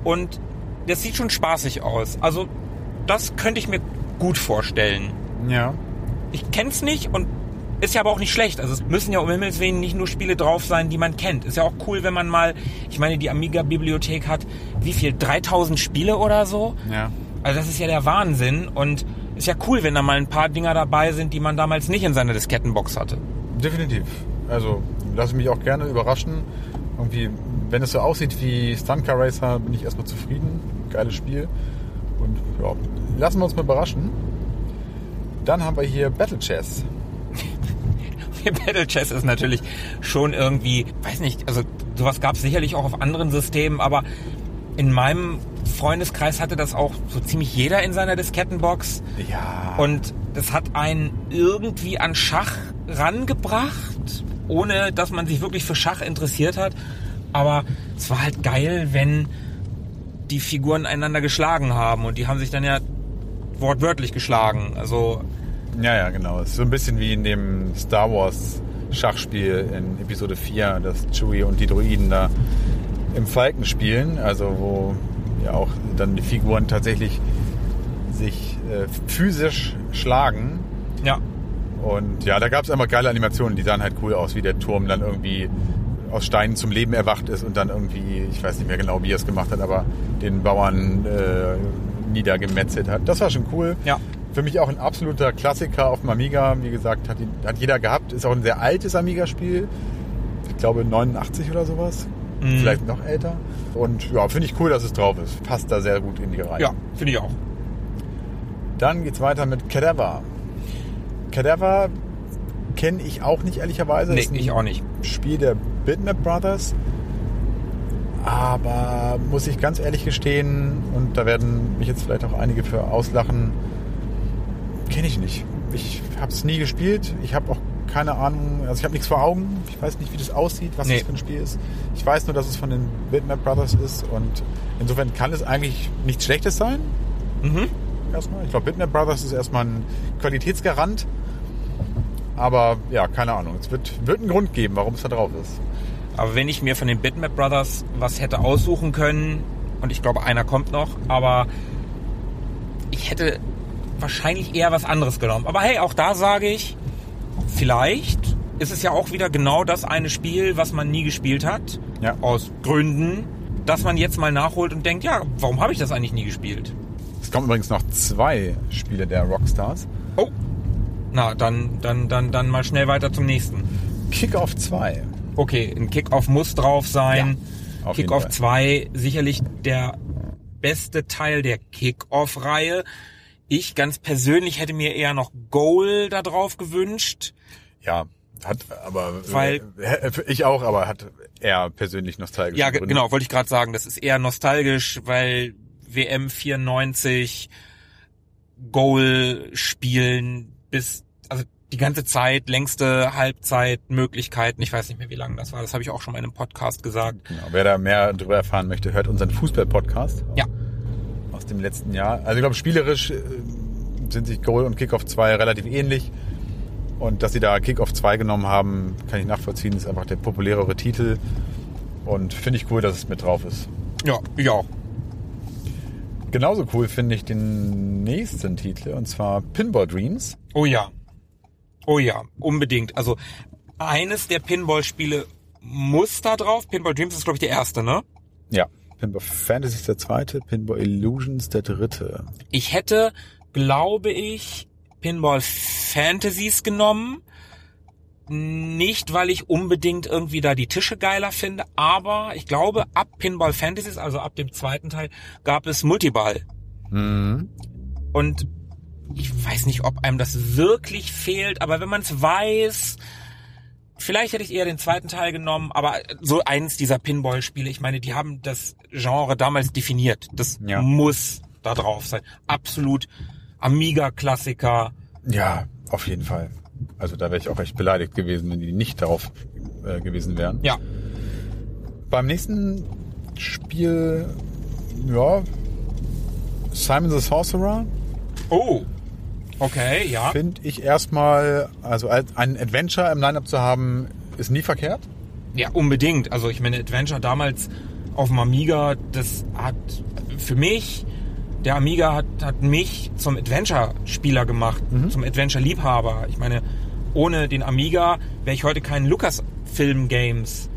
Und das sieht schon spaßig aus. Also das könnte ich mir gut vorstellen. Ja. Ich kenn's nicht und ist ja aber auch nicht schlecht. Also es müssen ja um Himmels Willen nicht nur Spiele drauf sein, die man kennt. Ist ja auch cool, wenn man mal, ich meine, die Amiga-Bibliothek hat, wie viel? 3000 Spiele oder so? Ja. Also das ist ja der Wahnsinn und ist ja cool, wenn da mal ein paar Dinger dabei sind, die man damals nicht in seiner Diskettenbox hatte. Definitiv. Also lasse mich auch gerne überraschen. Irgendwie, wenn es so aussieht wie Stunt Car Racer, bin ich erstmal zufrieden. Geiles Spiel. Und ja, lassen wir uns mal überraschen. Dann haben wir hier Battle Chess. Battle Chess ist natürlich schon irgendwie, weiß nicht, also sowas gab es sicherlich auch auf anderen Systemen, aber in meinem Freundeskreis hatte das auch so ziemlich jeder in seiner Diskettenbox. Ja. Und das hat einen irgendwie an Schach rangebracht, ohne dass man sich wirklich für Schach interessiert hat. Aber es war halt geil, wenn die Figuren einander geschlagen haben und die haben sich dann ja wortwörtlich geschlagen. Also ja, ja, genau. Es ist so ein bisschen wie in dem Star Wars Schachspiel in Episode 4, dass Chewie und die Droiden da im Falken spielen, also wo ja auch dann die Figuren tatsächlich sich äh, physisch schlagen. Ja. Und ja, da gab es einfach geile Animationen, die sahen halt cool aus, wie der Turm dann irgendwie aus Steinen zum Leben erwacht ist und dann irgendwie, ich weiß nicht mehr genau, wie er es gemacht hat, aber den Bauern äh, niedergemetzelt hat. Das war schon cool. Ja. Für mich auch ein absoluter Klassiker auf dem Amiga. Wie gesagt, hat, hat jeder gehabt. Ist auch ein sehr altes Amiga-Spiel. Ich glaube 89 oder sowas. Mhm. Vielleicht noch älter. Und ja, finde ich cool, dass es drauf ist. Passt da sehr gut in die Reihe. Ja, finde ich auch. Dann geht's weiter mit Cadaver. Cadaver kenne ich auch nicht, ehrlicherweise. Nee, ich auch nicht. Spiel der Bitmap Brothers. Aber muss ich ganz ehrlich gestehen, und da werden mich jetzt vielleicht auch einige für auslachen, kenne ich nicht. Ich habe es nie gespielt. Ich habe auch keine Ahnung, also ich habe nichts vor Augen. Ich weiß nicht, wie das aussieht, was nee. das für ein Spiel ist. Ich weiß nur, dass es von den Bitmap Brothers ist und insofern kann es eigentlich nichts Schlechtes sein. Mhm. Erstmal. Ich glaube, Bitmap Brothers ist erstmal ein Qualitätsgarant. Aber ja, keine Ahnung. Es wird, wird einen Grund geben, warum es da drauf ist. Aber wenn ich mir von den Bitmap Brothers was hätte aussuchen können, und ich glaube, einer kommt noch, aber ich hätte wahrscheinlich eher was anderes genommen. Aber hey, auch da sage ich, vielleicht ist es ja auch wieder genau das eine Spiel, was man nie gespielt hat. Ja. Aus Gründen, dass man jetzt mal nachholt und denkt, ja, warum habe ich das eigentlich nie gespielt? Es kommen übrigens noch zwei Spiele der Rockstars. Oh. Na, dann, dann, dann, dann mal schnell weiter zum nächsten. Kickoff 2. Okay, ein Kickoff muss drauf sein. Ja, Kickoff Fall. 2 sicherlich der beste Teil der Kickoff-Reihe. Ich ganz persönlich hätte mir eher noch Goal da drauf gewünscht. Ja, hat aber Weil- ich auch, aber hat eher persönlich nostalgisch. Ja, ge- genau, wollte ich gerade sagen. Das ist eher nostalgisch, weil WM 94 Goal spielen bis, die ganze Zeit, längste Halbzeit, Möglichkeiten. Ich weiß nicht mehr, wie lange das war. Das habe ich auch schon mal in einem Podcast gesagt. Genau. Wer da mehr darüber erfahren möchte, hört unseren Fußball-Podcast Ja, aus dem letzten Jahr. Also ich glaube, spielerisch äh, sind sich Goal und Kickoff 2 relativ ähnlich. Und dass sie da Kickoff 2 genommen haben, kann ich nachvollziehen. ist einfach der populärere Titel. Und finde ich cool, dass es mit drauf ist. ja, ich auch. Genauso cool finde ich den nächsten Titel, und zwar Pinball Dreams. Oh ja. Oh ja, unbedingt. Also eines der Pinball-Spiele muss da drauf. Pinball Dreams ist, glaube ich, der erste, ne? Ja. Pinball Fantasy ist der zweite, Pinball Illusions der dritte. Ich hätte, glaube ich, Pinball Fantasies genommen. Nicht, weil ich unbedingt irgendwie da die Tische geiler finde, aber ich glaube, ab Pinball Fantasies, also ab dem zweiten Teil, gab es Multiball. Mhm. Und ich weiß nicht, ob einem das wirklich fehlt, aber wenn man es weiß, vielleicht hätte ich eher den zweiten Teil genommen, aber so eins dieser Pinball-Spiele, ich meine, die haben das Genre damals definiert. Das Ja. muss da drauf sein. Absolut Amiga-Klassiker. Ja, auf jeden Fall. Also da wäre ich auch echt beleidigt gewesen, wenn die nicht darauf äh, gewesen wären. Ja, Beim nächsten Spiel, ja, Simon the Sorcerer Oh, okay, ja. finde ich erstmal, also als ein Adventure im Lineup zu haben, ist nie verkehrt. Ja, unbedingt. Also ich meine, Adventure damals auf dem Amiga, das hat für mich, der Amiga hat, hat mich zum Adventure-Spieler gemacht, zum Adventure-Liebhaber. Ich meine, ohne den Amiga wäre ich heute kein Lucasfilm-Games,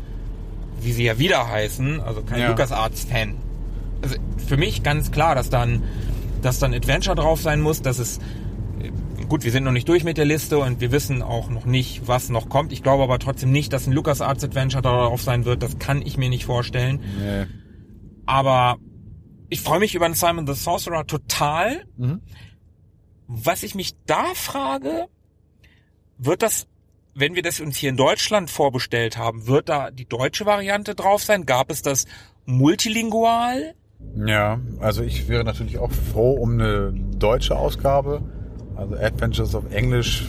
wie sie ja wieder heißen, also kein Ja. LucasArts-Fan. Also für mich ganz klar, dass dann, dass dann Adventure drauf sein muss, dass es Gut, wir sind noch nicht durch mit der Liste und wir wissen auch noch nicht, was noch kommt. Ich glaube aber trotzdem nicht, dass ein LucasArts Adventure darauf sein wird. Das kann ich mir nicht vorstellen. Nee. Aber ich freue mich über den Simon the Sorcerer total. Mhm. Was ich mich da frage, wird das, wenn wir das uns hier in Deutschland vorbestellt haben, wird da die deutsche Variante drauf sein? Gab es das multilingual? Ja, also ich wäre natürlich auch froh um eine deutsche Ausgabe. Also Adventures of English,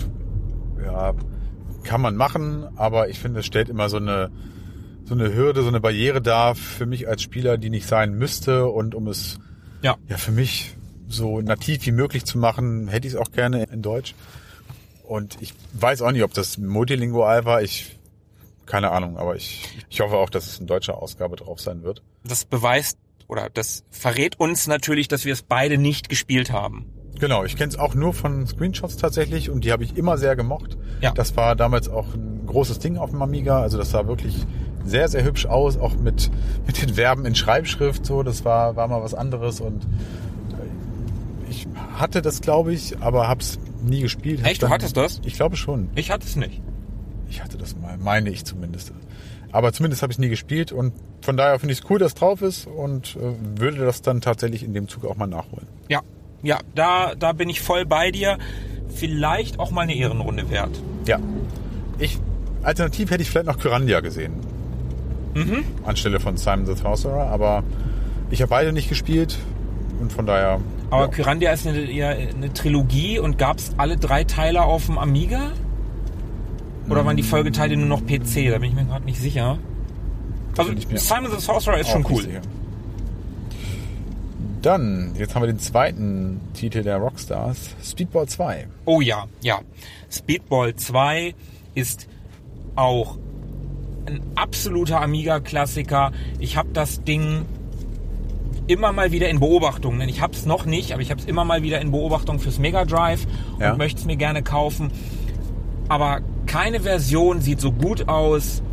ja, kann man machen, aber ich finde, es stellt immer so eine, so eine Hürde, so eine Barriere dar für mich als Spieler, die nicht sein müsste. Und um es Ja. ja für mich so nativ wie möglich zu machen, hätte ich es auch gerne in Deutsch. Und ich weiß auch nicht, ob das multilingual war. Ich keine Ahnung, aber ich, ich hoffe auch, dass es in deutscher Ausgabe drauf sein wird. Das beweist oder das verrät uns natürlich, dass wir es beide nicht gespielt haben. Genau, ich kenne es auch nur von Screenshots tatsächlich und die habe ich immer sehr gemocht. Ja. Das war damals auch ein großes Ding auf dem Amiga, also das sah wirklich sehr, sehr hübsch aus, auch mit, mit den Verben in Schreibschrift so, das war, war mal was anderes und äh, ich hatte das, glaube ich, aber hab's nie gespielt. Hab Echt? Du dann- hattest das? Ich glaube schon. Ich hatte es nicht. Ich hatte das mal, meine ich zumindest. Aber zumindest habe ich nie gespielt und von daher finde ich es cool, dass drauf ist und äh, würde das dann tatsächlich in dem Zug auch mal nachholen. Ja, ja, da, da bin ich voll bei dir. Vielleicht auch mal eine Ehrenrunde wert. Ja. Ich, alternativ hätte ich vielleicht noch Kyrandia gesehen. Mhm. Anstelle von Simon the Sorcerer, aber ich habe beide nicht gespielt und von daher. Aber ja. Kyrandia ist eine, eine Trilogie und gab es alle drei Teile auf dem Amiga? Oder waren die Folgeteile nur noch PC? Da bin ich mir gerade nicht sicher. Also Simon the Sorcerer ist schon cool. sicher. Dann, jetzt haben wir den zweiten Titel der Rockstars, Speedball 2. Oh ja, ja. Speedball 2 ist auch ein absoluter Amiga-Klassiker. Ich habe das Ding immer mal wieder in Beobachtung. Denn ich habe es noch nicht, aber ich habe es immer mal wieder in Beobachtung fürs Mega Drive Ja. und möchte es mir gerne kaufen. Aber keine Version sieht so gut aus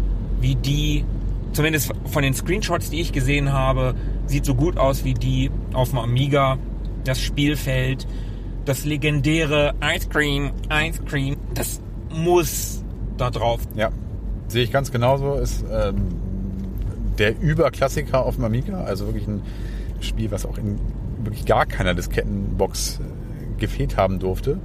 wie die, zumindest von den Screenshots, die ich gesehen habe, sieht so gut aus wie die auf dem Amiga. das Spielfeld, das legendäre Ice Cream, Ice Cream, das muss da drauf. Ja, sehe ich ganz genauso. Ist ähm, der Überklassiker auf dem Amiga, also wirklich ein Spiel, was auch in wirklich gar keiner Diskettenbox äh, gefehlt haben durfte.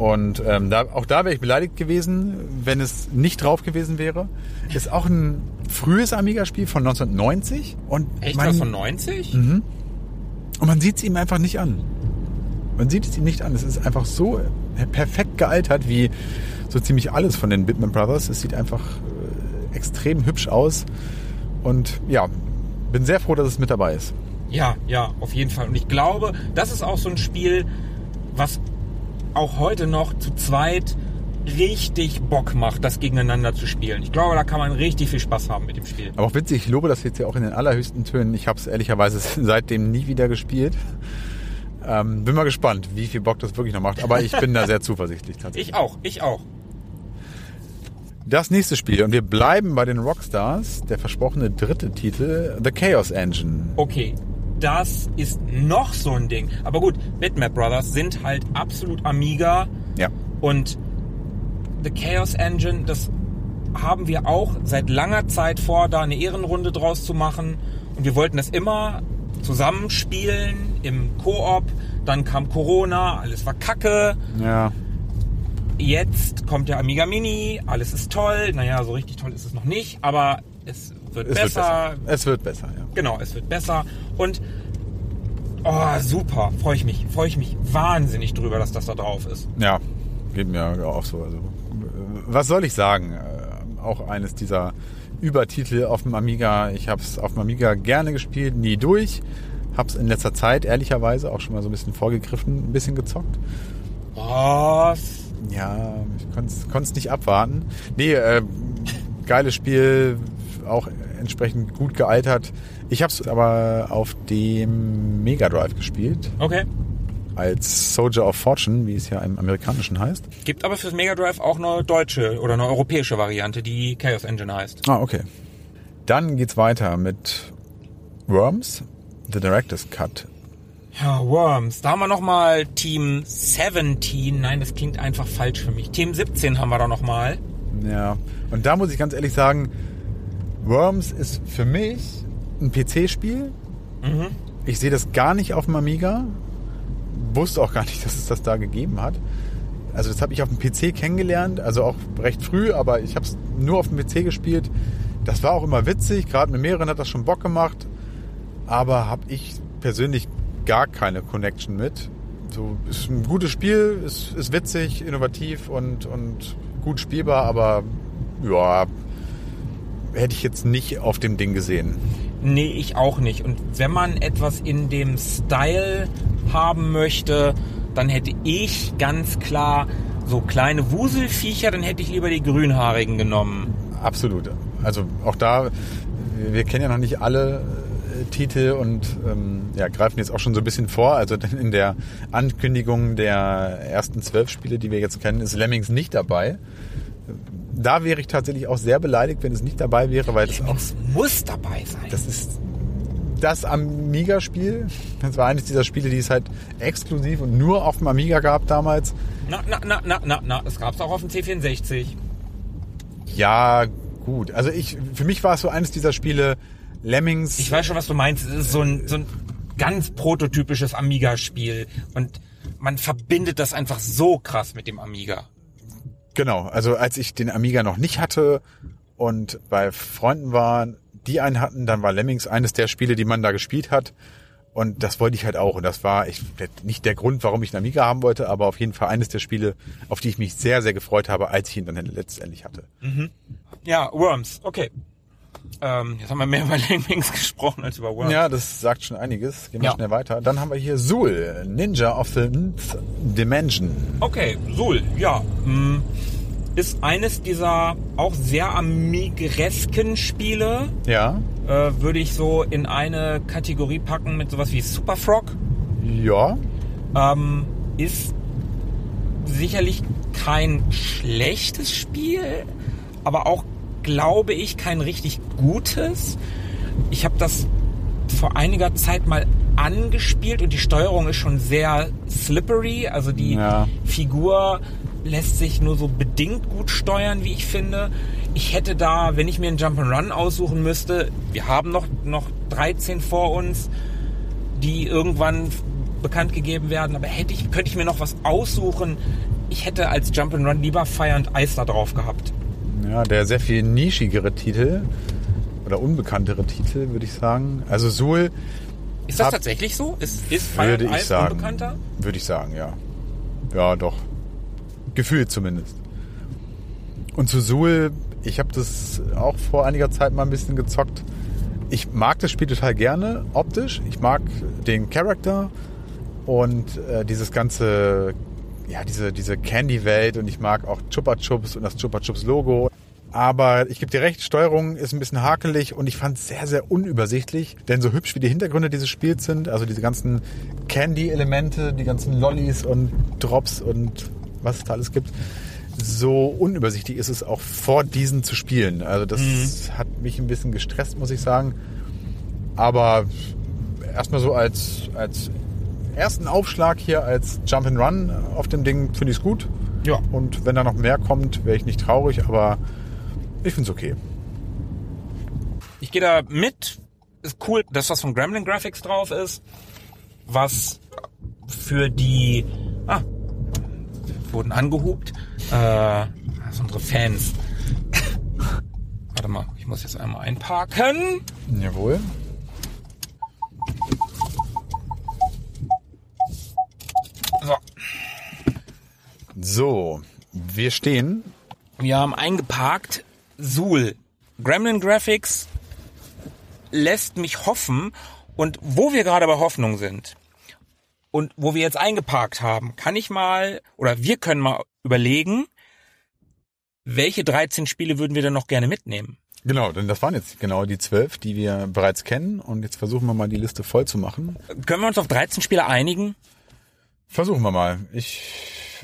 Und ähm, da, auch da wäre ich beleidigt gewesen, wenn es nicht drauf gewesen wäre. Ist auch ein frühes Amiga-Spiel von 1990. Und Echt man, was von 90? und man sieht es ihm einfach nicht an. Man sieht es ihm nicht an. Es ist einfach so perfekt gealtert wie so ziemlich alles von den Bitman Brothers. Es sieht einfach äh, extrem hübsch aus. Und ja, bin sehr froh, dass es mit dabei ist. Ja, ja, auf jeden Fall. Und ich glaube, das ist auch so ein Spiel, was auch heute noch zu zweit richtig Bock macht, das gegeneinander zu spielen. Ich glaube, da kann man richtig viel Spaß haben mit dem Spiel. Aber auch witzig, ich lobe das jetzt ja auch in den allerhöchsten Tönen. Ich habe es ehrlicherweise seitdem nie wieder gespielt. Ähm, bin mal gespannt, wie viel Bock das wirklich noch macht. Aber ich bin da sehr zuversichtlich tatsächlich. Ich auch, ich auch. Das nächste Spiel, und wir bleiben bei den Rockstars, der versprochene dritte Titel, The Chaos Engine. Okay, das ist noch so ein Ding. Aber gut, Bitmap Brothers sind halt absolut Amiga Ja. und The Chaos Engine, das haben wir auch seit langer Zeit vor, da eine Ehrenrunde draus zu machen. Und wir wollten das immer zusammenspielen im Koop. Dann kam Corona, alles war kacke. Ja. Jetzt kommt der Amiga Mini, alles ist toll. Naja, so richtig toll ist es noch nicht, aber es wird Es besser. wird besser. Es wird besser, ja. Genau, es wird besser. Und oh, super, freue ich mich, freue ich mich wahnsinnig drüber, dass das da drauf ist. Ja, geht mir auch so. Also, was soll ich sagen? Äh, Auch eines dieser Übertitel auf dem Amiga. Ich habe es auf dem Amiga gerne gespielt, nie durch. Habe es in letzter Zeit ehrlicherweise auch schon mal so ein bisschen vorgegriffen, ein bisschen gezockt. Was? Ja, ich konnte es nicht abwarten. Nee, äh, geiles Spiel, auch entsprechend gut gealtert. Ich habe es aber auf dem Mega Drive gespielt, Okay. als Soldier of Fortune, wie es ja im Amerikanischen heißt. Gibt aber fürs Mega Drive auch eine deutsche oder eine europäische Variante, die Chaos Engine heißt. Ah, okay. Dann geht's weiter mit Worms, The Director's Cut. Ja, Worms. Da haben wir nochmal Team 17. Nein, das klingt einfach falsch für mich. Team 17 haben wir da nochmal. Ja, und da muss ich ganz ehrlich sagen, Worms ist für mich ein PC-Spiel. Ich sehe das gar nicht auf dem Amiga. Wusste auch gar nicht, dass es das da gegeben hat. Also das habe ich auf dem PC kennengelernt, also auch recht früh, aber ich habe es nur auf dem PC gespielt. Das war auch immer witzig, gerade mit mehreren hat das schon Bock gemacht, aber habe ich persönlich gar keine Connection mit. So ist ein gutes Spiel, ist, ist witzig, innovativ und, und gut spielbar, aber ja, hätte ich jetzt nicht auf dem Ding gesehen. Nee, ich auch nicht. Und wenn man etwas in dem Style haben möchte, dann hätte ich ganz klar so kleine Wuselviecher, dann hätte ich lieber die grünhaarigen genommen. Absolut. Also auch da, wir kennen ja noch nicht alle äh, Titel und ähm, ja, greifen jetzt auch schon so ein bisschen vor. Also in der Ankündigung der ersten zwölf Spiele, die wir jetzt kennen, ist Lemmings nicht dabei. Da wäre ich tatsächlich auch sehr beleidigt, wenn es nicht dabei wäre, weil das auch Es muss dabei sein. das ist das Amiga-Spiel. Das war eines dieser Spiele, die es halt exklusiv und nur auf dem Amiga gab damals. Na, na, na, na, na, na, das gab's auch auf dem C64. Ja, gut. Also ich, für mich war es so eines dieser Spiele, Lemmings. Ich weiß schon, was du meinst. Es ist so ein, so ein ganz prototypisches Amiga-Spiel. Und man verbindet das einfach so krass mit dem Amiga. Genau, also als ich den Amiga noch nicht hatte und bei Freunden war, die einen hatten, dann war Lemmings eines der Spiele, die man da gespielt hat. Und das wollte ich halt auch. Und das war ich, nicht der Grund, warum ich einen Amiga haben wollte, aber auf jeden Fall eines der Spiele, auf die ich mich sehr, sehr gefreut habe, als ich ihn dann letztendlich hatte. Ja, Worms, okay. Ähm, jetzt haben wir mehr über Lemmings gesprochen als über Worms. Ja, das sagt schon einiges. Gehen wir Ja. schnell weiter. Dann haben wir hier Sul, Ninja of the Nth Dimension. Okay, Sul, ja. mm, Ist eines dieser auch sehr amigresken Spiele. Ja. Äh, würde ich so in eine Kategorie packen mit sowas wie Super Frog. Ja. Ähm, ist sicherlich kein schlechtes Spiel, aber auch, glaube ich, kein richtig gutes. Ich habe das vor einiger Zeit mal angespielt und die Steuerung ist schon sehr slippery. Also die Ja. Figur lässt sich nur so bedingt gut steuern, wie ich finde. Ich hätte da, wenn ich mir einen Jump'n'Run aussuchen müsste, wir haben noch, noch 13 vor uns, die irgendwann bekannt gegeben werden, aber hätte ich, könnte ich mir noch was aussuchen, ich hätte als Jump'n'Run lieber Fire and Ice da drauf gehabt. Ja, der sehr viel nischigere Titel oder unbekanntere Titel, würde ich sagen. Also Suhl Ist das Ab- tatsächlich so? Ist, ist würde ich sagen. unbekannter? Würde ich sagen, ja. Ja, doch. Gefühlt zumindest. Und zu Suhl, ich habe das auch vor einiger Zeit mal ein bisschen gezockt. Ich mag das Spiel total gerne, optisch. Ich mag den Charakter und äh, dieses ganze, ja, diese, diese Candy-Welt und ich mag auch Chupa Chups und das Chupa Chups Logo. Aber ich gebe dir recht, Steuerung ist ein bisschen hakelig und ich fand es sehr, sehr unübersichtlich. Denn so hübsch wie die Hintergründe dieses Spiels sind, also diese ganzen Candy-Elemente, die ganzen Lollis und Drops und was es da alles gibt, so unübersichtlich ist es auch vor diesen zu spielen. Also das hat mich ein bisschen gestresst, muss ich sagen. Aber erstmal so als, als ersten Aufschlag hier als Jump and Run auf dem Ding finde ich es gut. Ja. Und wenn da noch mehr kommt, wäre ich nicht traurig, aber ich finde es okay. Ich gehe da mit. Ist cool, dass was von Gremlin Graphics drauf ist. Was für die. Ah, wurden angehupt. Äh, das sind unsere Fans. Warte mal, ich muss jetzt einmal einparken. Jawohl. So, wir stehen. wir haben eingeparkt. Suhl. Gremlin Graphics lässt mich hoffen. Und wo wir gerade bei Hoffnung sind und wo wir jetzt eingeparkt haben, kann ich mal oder wir können mal überlegen, welche 13 Spiele würden wir denn noch gerne mitnehmen? Genau, denn das waren jetzt genau die zwölf, die wir bereits kennen. Und jetzt versuchen wir mal die Liste voll zu machen. Können wir uns auf 13 Spiele einigen? Versuchen wir mal. Ich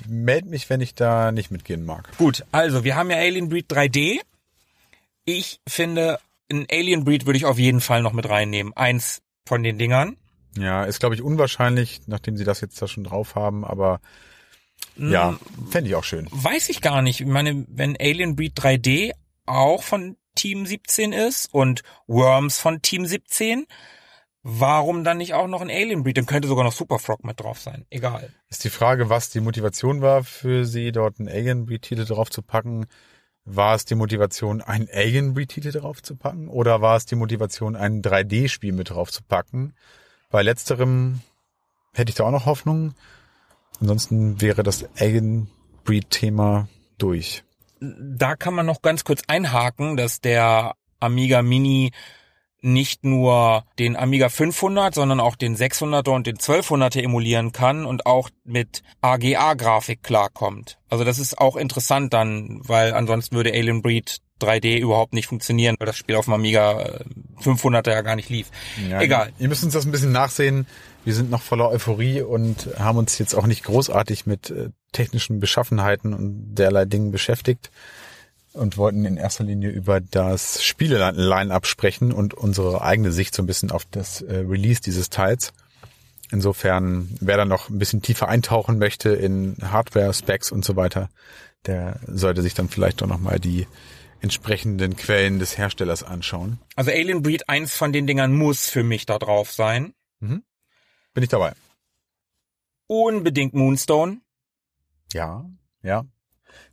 melde mich, wenn ich da nicht mitgehen mag. Gut, also wir haben ja Alien Breed 3D. Ich finde, ein Alien Breed würde ich auf jeden Fall noch mit reinnehmen. Eins von den Dingern. Ja, ist glaube ich unwahrscheinlich, nachdem sie das jetzt da schon drauf haben, aber ja, fände ich auch schön. Weiß ich gar nicht. Ich meine, wenn Alien Breed 3D auch von Team 17 ist und Worms von Team 17, warum dann nicht auch noch ein Alien Breed? Dann könnte sogar noch Super Frog mit drauf sein. Egal. Ist die Frage, was die Motivation war für sie, dort einen Alien Breed Titel drauf zu packen. War es die Motivation, einen Alien Breed Titel drauf zu packen? Oder war es die Motivation, ein 3D-Spiel mit drauf zu packen? Bei letzterem hätte ich da auch noch Hoffnung. Ansonsten wäre das Alien Breed Thema durch. Da kann man noch ganz kurz einhaken, dass der Amiga Mini nicht nur den Amiga 500, sondern auch den 600er und den 1200er emulieren kann und auch mit AGA-Grafik klarkommt. Also das ist auch interessant dann, weil ansonsten würde Alien Breed 3D überhaupt nicht funktionieren, weil das Spiel auf dem Amiga äh, 500er ja gar nicht lief. Ja, Egal. Ihr müsst uns das ein bisschen nachsehen. Wir sind noch voller Euphorie und haben uns jetzt auch nicht großartig mit äh, technischen Beschaffenheiten und derlei Dingen beschäftigt und wollten in erster Linie über das Spiele-Line-Up sprechen und unsere eigene Sicht so ein bisschen auf das äh, Release dieses Teils. Insofern, wer da noch ein bisschen tiefer eintauchen möchte in Hardware, Specs und so weiter, der sollte sich dann vielleicht doch nochmal die entsprechenden Quellen des Herstellers anschauen. Also Alien Breed, eins von den Dingern muss für mich da drauf sein. Bin ich dabei? Unbedingt Moonstone. Ja, ja.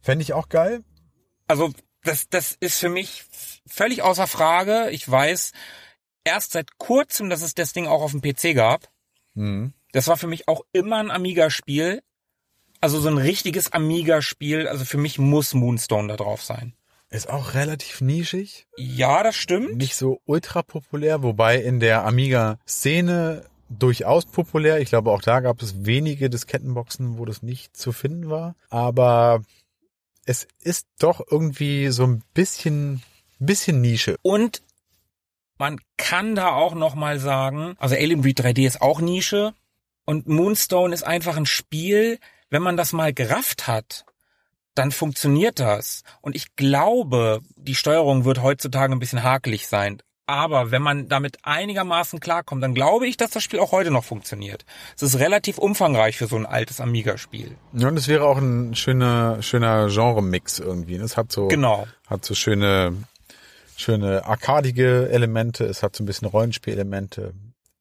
Fände ich auch geil. Also das, das ist für mich völlig außer Frage. Ich weiß erst seit kurzem, dass es das Ding auch auf dem PC gab. Mhm. Das war für mich auch immer ein Amiga-Spiel. Also so ein richtiges Amiga-Spiel. Also für mich muss Moonstone da drauf sein. Ist auch relativ nischig. Ja, das stimmt. Nicht so ultra populär, wobei in der Amiga-Szene durchaus populär. Ich glaube, auch da gab es wenige Diskettenboxen, wo das nicht zu finden war. Aber es ist doch irgendwie so ein bisschen, bisschen Nische. Und man kann da auch noch mal sagen, also Alien Breed 3D ist auch Nische und Moonstone ist einfach ein Spiel, wenn man das mal gerafft hat, dann funktioniert das. Und ich glaube, die Steuerung wird heutzutage ein bisschen hakelig sein. Aber wenn man damit einigermaßen klarkommt, dann glaube ich, dass das Spiel auch heute noch funktioniert. Es ist relativ umfangreich für so ein altes Amiga-Spiel. Ja, und es wäre auch ein schöner, schöner Genre-Mix irgendwie. Es hat so, Genau. hat so schöne, schöne arkadige Elemente. Es hat so ein bisschen Rollenspielelemente.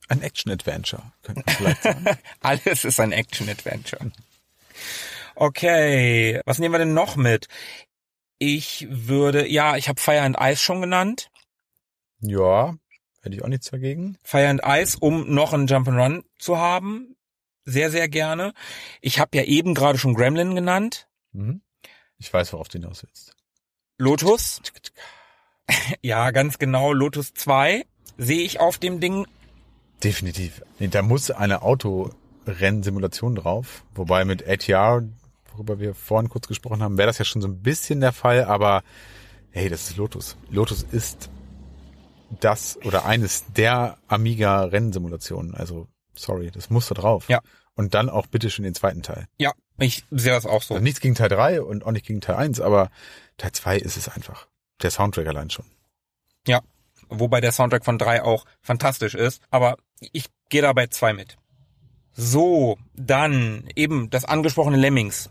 Ein Action-Adventure, könnte man vielleicht sagen. Alles ist ein Action-Adventure. Okay, was nehmen wir denn noch mit? Ich würde, ja, ich habe Fire and Ice schon genannt. Ja, hätte ich auch nichts dagegen. Fire and Ice, um noch einen Jump'n'Run zu haben. Sehr, sehr gerne. Ich habe ja eben gerade schon Gremlin genannt. Mhm. Ich weiß, worauf du hinaus willst. Lotus. Ja, ganz genau. Lotus 2 sehe ich auf dem Ding. Definitiv. Da muss eine Autorennsimulation drauf. Wobei mit ATR, worüber wir vorhin kurz gesprochen haben, wäre das ja schon so ein bisschen der Fall. Aber hey, das ist Lotus. Lotus ist das oder eines der Amiga-Rennsimulationen. Also, sorry, das muss da drauf. Ja. Und dann auch bitte schon den zweiten Teil. Ja, ich sehe das auch so. Also nichts gegen Teil 3 und auch nicht gegen Teil 1, aber Teil 2 ist es einfach. Der Soundtrack allein schon. Ja, wobei der Soundtrack von 3 auch fantastisch ist, aber ich gehe da bei 2 mit. So, dann eben das angesprochene Lemmings.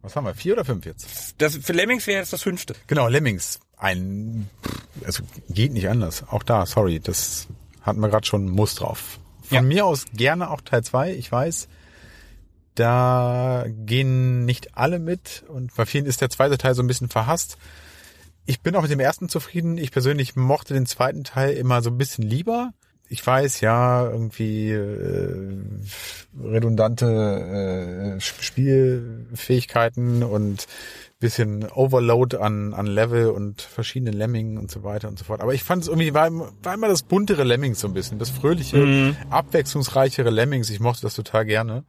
Was haben wir? Vier oder fünf jetzt? Das, für Lemmings wäre jetzt das fünfte. Genau, Lemmings. Ein, also geht nicht anders. Auch da, sorry, das hatten wir gerade schon Muss drauf. Von Ja. mir aus gerne auch Teil 2, ich weiß. Da gehen nicht alle mit und bei vielen ist der zweite Teil so ein bisschen verhasst. Ich bin auch mit dem ersten zufrieden. Ich persönlich mochte den zweiten Teil immer so ein bisschen lieber. Ich weiß, ja, irgendwie äh, redundante äh, Spielfähigkeiten und bisschen Overload an, an Level und verschiedene Lemmingen und so weiter und so fort. Aber ich fand es irgendwie, war, immer- war immer das buntere Lemmings so ein bisschen, das fröhliche, abwechslungsreichere Lemmings. Ich mochte das total gerne.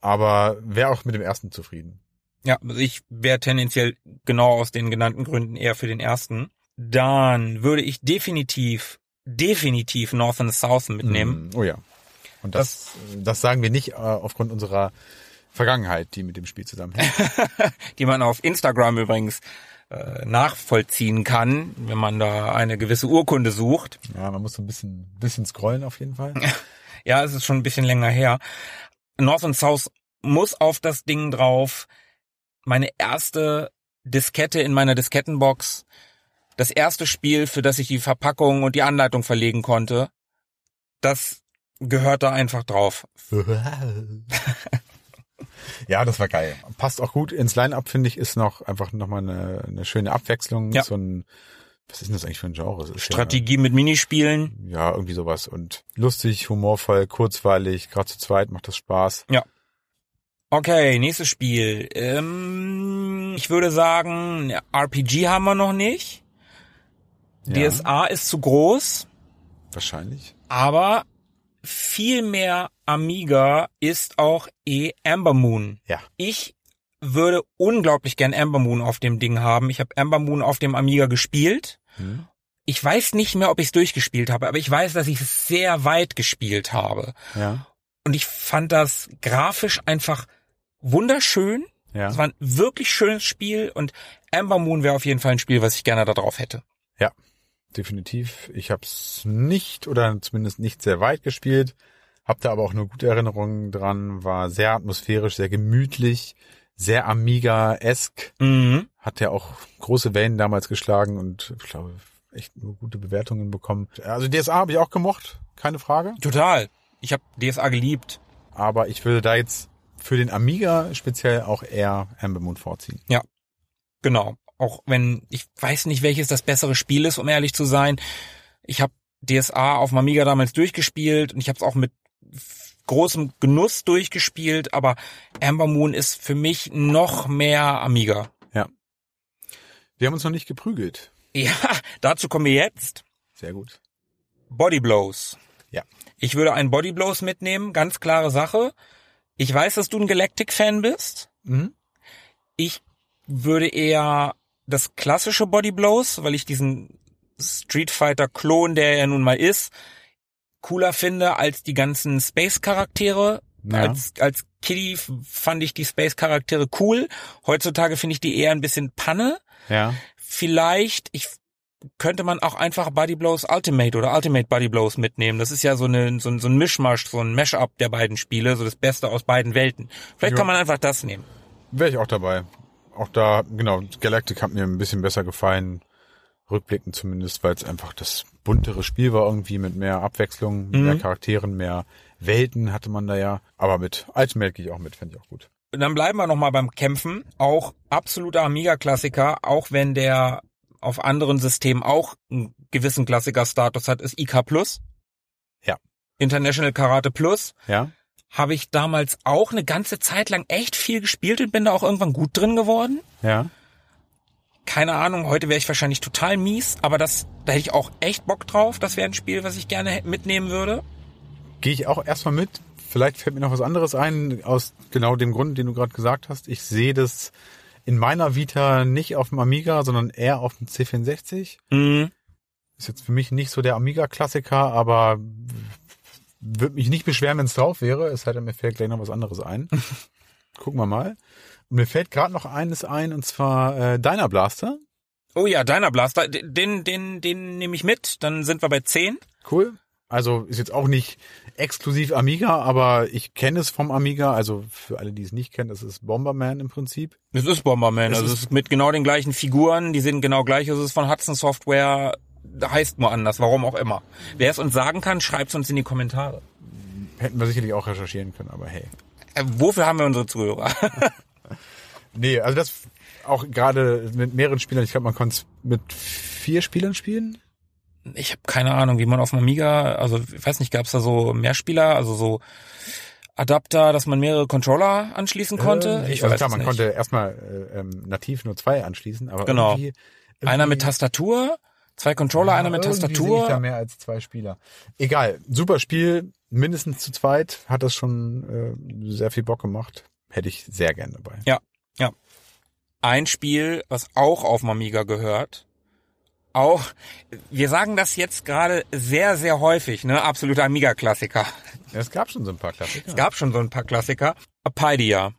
Aber wäre auch mit dem ersten zufrieden. Ja, also ich wäre tendenziell genau aus den genannten Gründen eher für den ersten. Dann würde ich definitiv, definitiv North and South mitnehmen. Mm, Oh ja. Und das, das, sagen wir nicht äh, aufgrund unserer Vergangenheit, die mit dem Spiel zusammenhängt. die man auf Instagram übrigens äh, nachvollziehen kann, wenn man da eine gewisse Urkunde sucht. ja, man muss so ein bisschen, bisschen scrollen auf jeden Fall. Ja, es ist schon ein bisschen länger her. North and South muss auf das Ding drauf. Meine erste Diskette in meiner Diskettenbox. Das erste Spiel, für das ich die Verpackung und die Anleitung verlegen konnte. Das gehört da einfach drauf. ja, das war geil. Passt auch gut ins Line-Up, finde ich, ist noch einfach nochmal eine, eine schöne Abwechslung. Ja. So ein, was ist denn das eigentlich für ein Genre? Strategie mit Minispielen. Ja, ja, irgendwie sowas. Und lustig, humorvoll, kurzweilig, gerade zu zweit macht das Spaß. Okay, nächstes Spiel. Ähm, ich würde sagen, RPG haben wir noch nicht. Ja. DSA ist zu groß. Wahrscheinlich. Aber viel mehr Amiga ist auch eh Amber Moon. Ja. Ich würde unglaublich gern Amber Moon auf dem Ding haben. Ich habe Amber Moon auf dem Amiga gespielt. Hm. Ich weiß nicht mehr, ob ich es durchgespielt habe, aber ich weiß, dass ich es sehr weit gespielt habe. Ja. Und ich fand das grafisch einfach wunderschön. Ja. Es war ein wirklich schönes Spiel und Amber Moon wäre auf jeden Fall ein Spiel, was ich gerne da drauf hätte. Ja, definitiv. Ich habe es nicht oder zumindest nicht sehr weit gespielt, hab da aber auch nur gute Erinnerungen dran, war sehr atmosphärisch, sehr gemütlich, sehr Amiga-esk, Mhm. hat ja auch große Wellen damals geschlagen und ich glaube echt nur gute Bewertungen bekommen. Also DSA habe ich auch gemocht, keine Frage, Total. Ich habe DSA geliebt. aber ich würde da jetzt für den Amiga speziell auch eher Amber Moon vorziehen. Genau. Auch wenn ich weiß nicht, welches das bessere Spiel ist, um ehrlich zu sein. Ich habe DSA auf dem Amiga damals durchgespielt und ich habe es auch mit großem Genuss durchgespielt, aber Amber Moon ist für mich noch mehr Amiga. Wir haben uns noch nicht geprügelt. Ja, dazu kommen wir jetzt. Sehr gut. Body Blows. Ja. Ich würde einen Body Blows mitnehmen, ganz klare Sache. Ich weiß, dass du ein Galactic-Fan bist. Mhm. Ich würde eher das klassische Body Blows, weil ich diesen Street Fighter Klon, der er nun mal ist, cooler finde als die ganzen Space Charaktere. Ja. Als, als Kiddie fand ich die Space Charaktere cool. Heutzutage finde ich die eher ein bisschen Panne. Ja. Vielleicht, ich könnte man auch einfach Body Blows Ultimate oder Ultimate Body Blows mitnehmen. Das ist ja so, eine, so, ein, so ein Mischmasch, so ein Mashup der beiden Spiele, so das Beste aus beiden Welten. Vielleicht Ja. kann man einfach das nehmen. Wäre ich auch dabei. Auch da, genau, Galactic hat mir ein bisschen besser gefallen. Rückblickend zumindest, weil es einfach das buntere Spiel war irgendwie mit mehr Abwechslung, mit mehr Charakteren, mehr Welten hatte man da ja. Aber mit Ultimate gehe ich auch mit, fände ich auch gut. Und dann bleiben wir nochmal beim Kämpfen. Auch absoluter Amiga-Klassiker, auch wenn der auf anderen Systemen auch einen gewissen Klassiker-Status hat, ist IK Plus. Ja. International Karate Plus. Ja? Habe ich damals auch eine ganze Zeit lang echt viel gespielt und bin da auch irgendwann gut drin geworden. Ja. Keine Ahnung, heute wäre ich wahrscheinlich total mies, aber das, da hätte ich auch echt Bock drauf. Das wäre ein Spiel, was ich gerne mitnehmen würde. Gehe ich auch erstmal mit. Vielleicht fällt mir noch was anderes ein, aus genau dem Grund, den du gerade gesagt hast. Ich sehe das in meiner Vita nicht auf dem Amiga, sondern eher auf dem C64. Mhm. Ist jetzt für mich nicht so der Amiga-Klassiker, aber würde mich nicht beschweren, wenn es drauf wäre. Es sei denn, mir fällt gleich noch was anderes ein. Gucken wir mal. Und mir fällt gerade noch eines ein, und zwar äh, Deiner Blaster. Oh ja, Dyna Blaster, den, den, den nehme ich mit. Dann sind wir bei 10. Cool. Also ist jetzt auch nicht exklusiv Amiga, aber ich kenne es vom Amiga. Also für alle, die es nicht kennen, das ist Bomberman im Prinzip. Es ist Bomberman, Es also ist- es ist mit genau den gleichen Figuren, die sind genau gleich, es ist von Hudson Software, heißt nur anders, warum auch immer. Wer es uns sagen kann, schreibt es uns in die Kommentare. Hätten wir sicherlich auch recherchieren können, aber hey. Äh, wofür haben wir unsere Zuhörer? Nee, also das auch gerade mit mehreren Spielern. Ich glaube, man konnte es mit vier Spielern spielen. Ich habe keine Ahnung, wie man auf dem Amiga, also ich weiß nicht, gab es da so Mehrspieler, also so Adapter, dass man mehrere Controller anschließen konnte? Äh, ich also weiß klar, man nicht. konnte erstmal äh, ähm, nativ nur zwei anschließen, aber Genau. irgendwie, irgendwie Einer mit Tastatur, zwei Controller, einer mit sehe ich Tastatur. da mehr als zwei Spieler. Egal, super Spiel, mindestens zu zweit hat das schon äh, sehr viel Bock gemacht. Hätte ich sehr gern dabei. Ja, ja. Ein Spiel, was auch auf dem Amiga gehört. Auch, wir sagen das jetzt gerade sehr, sehr häufig, ne? Absoluter Amiga-Klassiker. Ja, es gab schon so ein paar Klassiker. Es gab schon so ein paar Klassiker. Apaidia.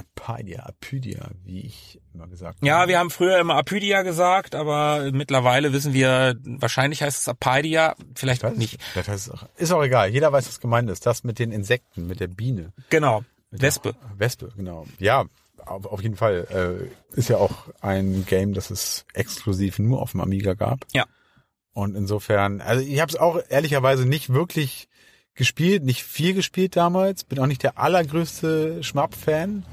Apydia, Apydia, wie ich immer gesagt Ja, wir haben früher immer Apydia gesagt, aber mittlerweile wissen wir, wahrscheinlich heißt es Apaidia, vielleicht Weiß nicht. nicht. Vielleicht heißt ist auch egal. Jeder weiß, was gemeint ist. Das mit den Insekten, mit der Biene. Genau. Wespe. Wespe, genau. Ja, auf, auf jeden Fall. Äh, ist ja auch ein Game, das es exklusiv nur auf dem Amiga gab. Ja. Und insofern, also ich habe es auch ehrlicherweise nicht wirklich gespielt, nicht viel gespielt damals. Bin auch nicht der allergrößte Schmapp-Fan.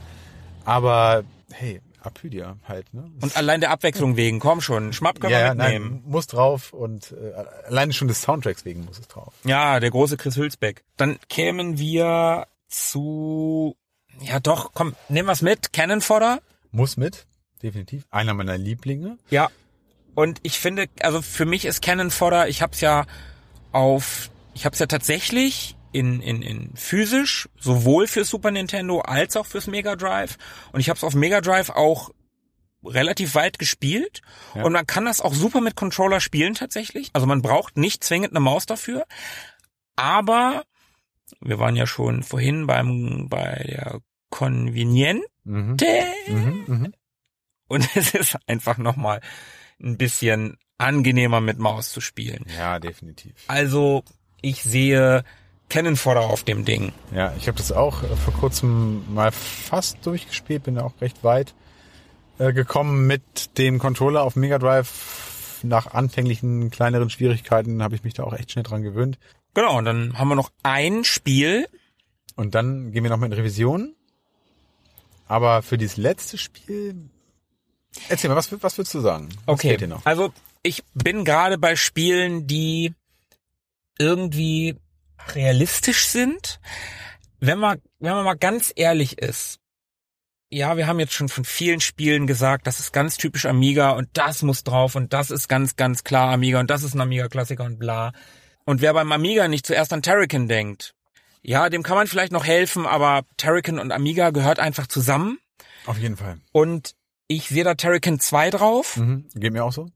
Aber hey, Apydia halt, ne? Und allein der Abwechslung wegen, komm schon, Schmapp können ja, wir mitnehmen. nein, muss drauf und äh, alleine schon des Soundtracks wegen muss es drauf. Ja, der große Chris Hülsbeck. Dann kämen wir zu, ja doch, komm, nehmen wir's mit, Cannon Fodder. Muss mit, definitiv. Einer meiner Lieblinge. Ja. Und ich finde, also für mich ist Cannon Fodder, ich hab's ja auf, ich hab's ja tatsächlich in, in, in physisch, sowohl für Super Nintendo als auch fürs Mega Drive. Und ich hab's auf Mega Drive auch relativ weit gespielt. Ja. Und man kann das auch super mit Controller spielen tatsächlich. Also man braucht nicht zwingend eine Maus dafür. Aber wir waren ja schon vorhin beim, bei der Conveniente. Mhm. Mhm, mhm. Und es ist einfach nochmal ein bisschen angenehmer mit Maus zu spielen. Ja, definitiv. Also ich sehe Cannon Fodder auf dem Ding. Ja, ich habe das auch äh, vor kurzem mal fast durchgespielt, bin auch recht weit äh, gekommen mit dem Controller auf Mega Drive. Nach anfänglichen kleineren Schwierigkeiten habe ich mich da auch echt schnell dran gewöhnt. Genau, und dann haben wir noch ein Spiel. Und dann gehen wir noch mal in Revision. Aber für dieses letzte Spiel, erzähl mal, was, was würdest du sagen? Was Okay, fehlt dir noch? also ich bin gerade bei Spielen, die irgendwie realistisch sind. Wenn man, wenn man mal ganz ehrlich ist, ja, wir haben jetzt schon von vielen Spielen gesagt, das ist ganz typisch Amiga und das muss drauf und das ist ganz, ganz klar Amiga und das ist ein Amiga-Klassiker und bla. Und wer beim Amiga nicht zuerst an Terrican denkt, ja, dem kann man vielleicht noch helfen, aber Terrican und Amiga gehört einfach zusammen. Auf jeden Fall. Und ich sehe da Terrican 2 drauf. Mhm. Geht mir auch so?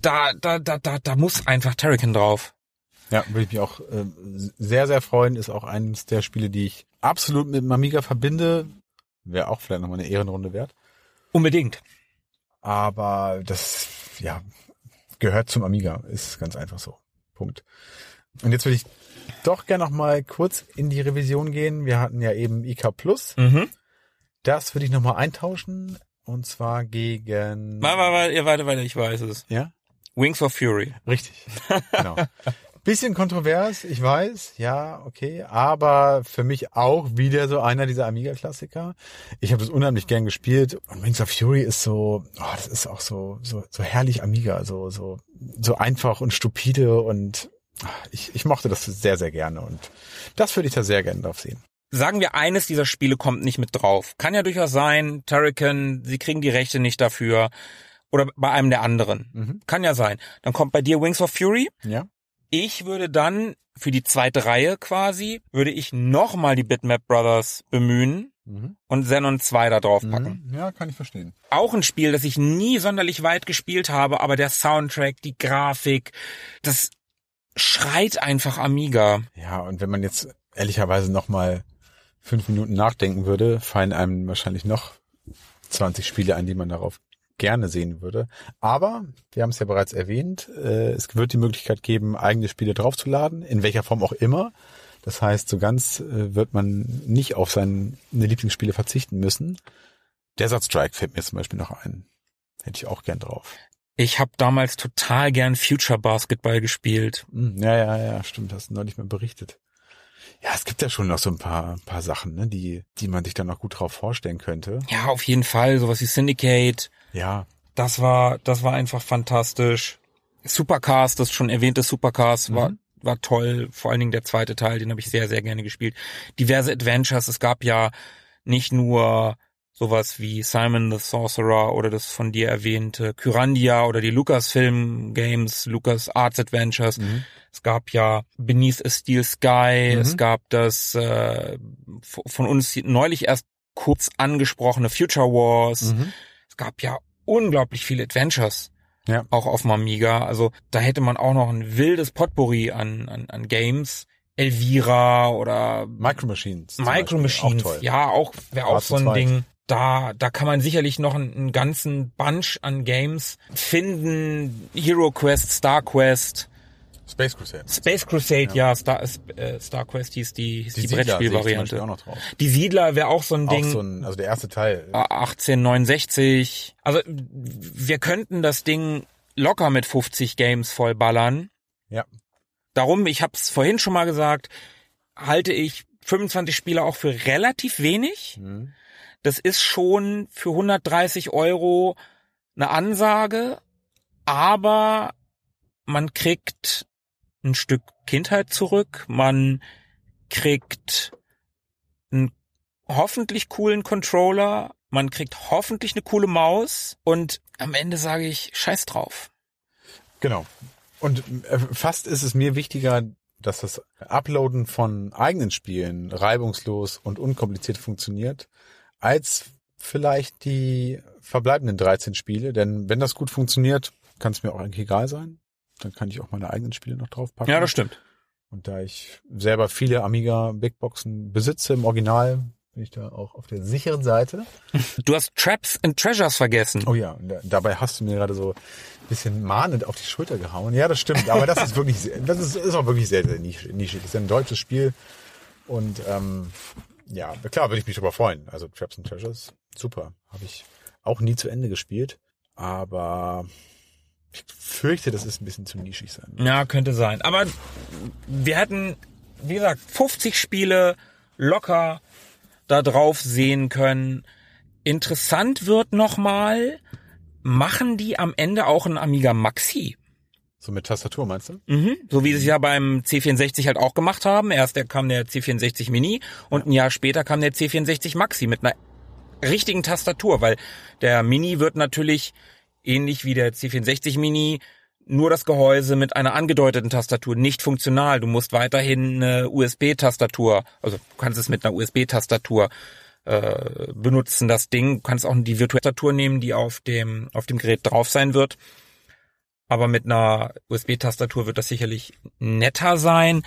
Da, da, da, da, da muss einfach Terrican drauf. Ja, würde ich mich auch äh, sehr, sehr freuen. Ist auch eines der Spiele, die ich absolut mit dem Amiga verbinde. Wäre auch vielleicht nochmal eine Ehrenrunde wert. Unbedingt. aber das, ja, gehört zum Amiga, ist ganz einfach so. Punkt. Und jetzt würde ich doch gerne noch mal kurz in die Revision gehen. Wir hatten ja eben IK Plus. Mhm. Das würde ich noch mal eintauschen und zwar gegen warte, warte, warte, ich weiß es. ja, Wings of Fury. richtig. Genau. Bisschen kontrovers, ich weiß, ja, okay, aber für mich auch wieder so einer dieser Amiga-Klassiker. Ich habe das unheimlich gern gespielt und Wings of Fury ist so, oh, das ist auch so so so herrlich Amiga, so so so einfach und stupide und ah, ich, ich mochte das sehr sehr gerne und das würde ich da sehr gerne drauf sehen. Sagen wir, eines dieser Spiele kommt nicht mit drauf. Kann ja durchaus sein, Turrican, sie kriegen die Rechte nicht dafür. Oder bei einem der anderen. Mhm. Kann ja sein. Dann kommt bei dir Wings of Fury. Ja. Ich würde dann für die zweite Reihe quasi, würde ich nochmal die Bitmap Brothers bemühen Mhm. und Xenon 2 da drauf packen. Ja, kann ich verstehen. Auch ein Spiel, das ich nie sonderlich weit gespielt habe, aber der Soundtrack, die Grafik, das schreit einfach Amiga. Ja, und wenn man jetzt ehrlicherweise noch mal fünf Minuten nachdenken würde, fallen einem wahrscheinlich noch 20 Spiele ein, die man darauf gerne sehen würde. Aber wir haben es ja bereits erwähnt, äh, es wird die Möglichkeit geben, eigene Spiele draufzuladen, in welcher Form auch immer. Das heißt, so ganz äh, wird man nicht auf seine Lieblingsspiele verzichten müssen. Desert Strike fällt mir zum Beispiel noch ein. Hätte ich auch gern drauf. Ich habe damals total gern Future Basketball gespielt. Hm, Ja, ja, ja, stimmt, hast du neulich mal berichtet. Ja, es gibt ja schon noch so ein paar, paar Sachen, ne, die, die man sich dann noch gut drauf vorstellen könnte. Ja, auf jeden Fall, sowas wie Syndicate. Ja, Das war, das war einfach fantastisch. Supercars, das schon erwähnte Supercars war, war toll. Vor allen Dingen der zweite Teil, den habe ich sehr, sehr gerne gespielt. Diverse Adventures. Es gab ja nicht nur sowas wie Simon the Sorcerer oder das von dir erwähnte Kyrandia oder die Lucasfilm Games, Lucas Arts Adventures. Es gab ja Beneath a Steel Sky. Es gab das äh, von uns neulich erst kurz angesprochene Future Wars. Es gab ja unglaublich viele Adventures. Ja. Auch auf dem Amiga. Also da hätte man auch noch ein wildes Potpourri an, an, an Games. Elvira oder Micro Machines. Micro Machines. Auch. Ja, auch wäre auch so ein. Ding. Da, da kann man sicherlich noch einen, einen ganzen Bunch an Games finden. Hero Quest, Star Quest, Space Crusade. Space Crusade, ja, Star, äh, Star Quest hieß die, hieß die, Beispiel Brettspielvariante. auch noch drauf. Die Siedler wäre auch so ein Auch Ding. so ein, also der erste Teil. 1869. Also wir könnten das Ding locker mit 50 Games vollballern. Ja. Darum, ich habe es vorhin schon mal gesagt, halte ich 25 Spiele auch für relativ wenig. Mhm. Das ist schon für 130 Euro eine Ansage, aber man kriegt ein Stück Kindheit zurück, man kriegt einen hoffentlich coolen Controller, man kriegt hoffentlich eine coole Maus und am Ende sage ich Scheiß drauf. Genau. Und äh, fast ist es mir wichtiger, dass das Uploaden von eigenen Spielen reibungslos und unkompliziert funktioniert, als vielleicht die verbleibenden 13 Spiele. Denn wenn das gut funktioniert, kann es mir auch eigentlich egal sein. Dann kann ich auch meine eigenen Spiele noch draufpacken. Ja, das stimmt. Und da ich selber viele Amiga Big Boxen besitze im Original, bin ich da auch auf der sicheren Seite. Du hast Traps and Treasures vergessen. Oh ja, da, dabei hast du mir gerade so ein bisschen mahnend auf die Schulter gehauen. Ja, das stimmt, aber das ist wirklich, sehr, das ist, ist auch wirklich sehr, sehr nisch- nischig. Das ist ein deutsches Spiel und ähm, ja, klar, würde ich mich darüber freuen. Also Traps and Treasures, super. Habe ich auch nie zu Ende gespielt, aber ich fürchte, das ist ein bisschen zu nischig sein. Ja, könnte sein. Aber wir hätten, wie gesagt, 50 Spiele locker da drauf sehen können. Interessant wird nochmal, machen die am Ende auch ein Amiga Maxi? So mit Tastatur meinst du? Mhm. So wie sie es ja beim C64 halt auch gemacht haben. Erst kam der C64 Mini und ein Jahr später kam der C64 Maxi mit einer richtigen Tastatur, weil der Mini wird natürlich ähnlich wie der C64 Mini nur das Gehäuse mit einer angedeuteten Tastatur nicht funktional. Du musst weiterhin eine USB-Tastatur, also du kannst es mit einer USB-Tastatur äh, benutzen, das Ding. Du kannst auch die virtuelle Tastatur nehmen, die auf dem, auf dem Gerät drauf sein wird. Aber mit einer USB-Tastatur wird das sicherlich netter sein.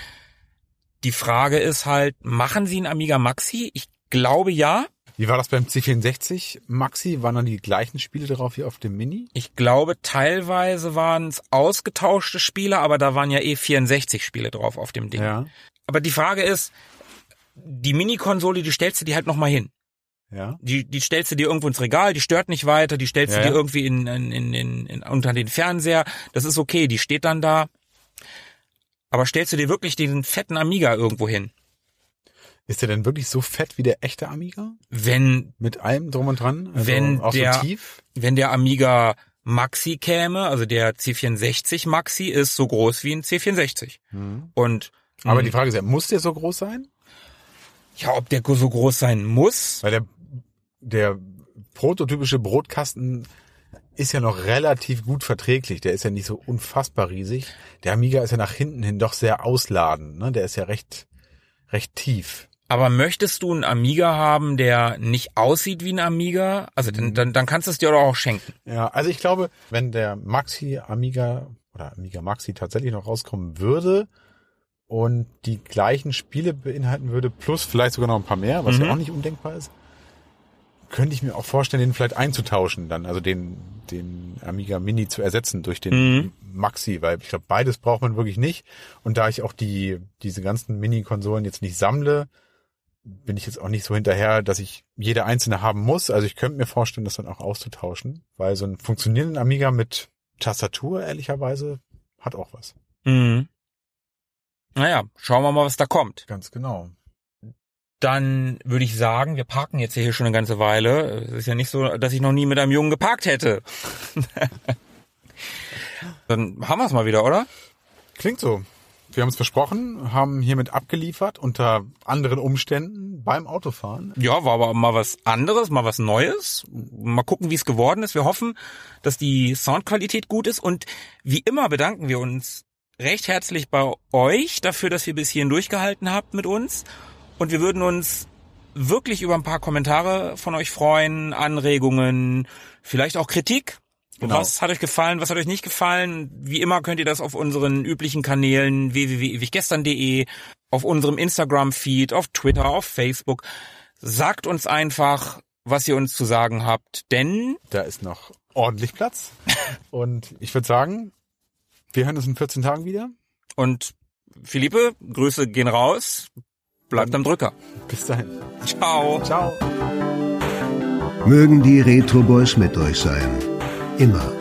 Die Frage ist halt, machen sie einen Amiga Maxi? Ich glaube ja. Wie war das beim C64 Maxi? Waren dann die gleichen Spiele drauf wie auf dem Mini? Ich glaube, teilweise waren es ausgetauschte Spiele, aber da waren ja eh 64 Spiele drauf auf dem Ding. Ja. Aber die Frage ist, die Mini-Konsole, die stellst du dir halt nochmal hin. Ja. Die, die stellst du dir irgendwo ins Regal, die stört nicht weiter, die stellst Ja, du dir irgendwie in, in, in, in, in, unter den Fernseher. Das ist okay, die steht dann da. Aber stellst du dir wirklich den fetten Amiga irgendwo hin? Ist der denn wirklich so fett wie der echte Amiga? Wenn, Mit allem drum und dran? Also Wenn auch der- so tief? wenn der Amiga Maxi käme, also der C64 Maxi ist so groß wie ein C64. Und Mhm. Aber mh, die Frage ist ja, muss der so groß sein? ja, ob der so groß sein muss, Weil der, der prototypische Brotkasten ist ja noch relativ gut verträglich. Der ist ja nicht so unfassbar riesig. Der Amiga ist ja nach hinten hin doch sehr ausladend. Ne? Der ist ja recht, recht tief. Aber möchtest du einen Amiga haben, der nicht aussieht wie ein Amiga? Also dann, dann, dann kannst du es dir doch auch schenken. Ja, also ich glaube, wenn der Maxi Amiga oder Amiga Maxi tatsächlich noch rauskommen würde und die gleichen Spiele beinhalten würde, plus vielleicht sogar noch ein paar mehr, was Mhm. ja auch nicht undenkbar ist, könnte ich mir auch vorstellen, den vielleicht einzutauschen dann, also den, den Amiga Mini zu ersetzen durch den Mhm. Maxi, weil ich glaube, beides braucht man wirklich nicht. Und da ich auch die, diese ganzen Mini-Konsolen jetzt nicht sammle, bin ich jetzt auch nicht so hinterher, dass ich jede einzelne haben muss. Also ich könnte mir vorstellen, das dann auch auszutauschen, weil so ein funktionierenden Amiga mit Tastatur, ehrlicherweise, hat auch was. Mhm. Naja, schauen wir mal, was da kommt. Ganz genau. Dann würde ich sagen, wir parken jetzt hier schon eine ganze Weile. Es ist ja nicht so, dass ich noch nie mit einem Jungen geparkt hätte. Dann haben wir es mal wieder, oder? Klingt so. Wir haben es versprochen, haben hiermit abgeliefert unter anderen Umständen beim Autofahren. Ja, war aber mal was anderes, mal was Neues. Mal gucken, wie es geworden ist. Wir hoffen, dass die Soundqualität gut ist. Und wie immer bedanken wir uns recht herzlich bei euch dafür, dass ihr bis hierhin durchgehalten habt mit uns. Und wir würden uns wirklich über ein paar Kommentare von euch freuen, Anregungen, vielleicht auch Kritik. Genau. Was hat euch gefallen, was hat euch nicht gefallen? Wie immer könnt ihr das auf unseren üblichen Kanälen www.ewiggestern.de, auf unserem Instagram-Feed, auf Twitter, auf Facebook. Sagt uns einfach, was ihr uns zu sagen habt, denn Da ist noch ordentlich Platz. Und ich würde sagen, wir hören uns in 14 Tagen wieder. und Philippe, Grüße gehen raus. Bleibt am Drücker. Bis dahin. Ciao. Ciao. Mögen die Retro Boys mit euch sein. Immer.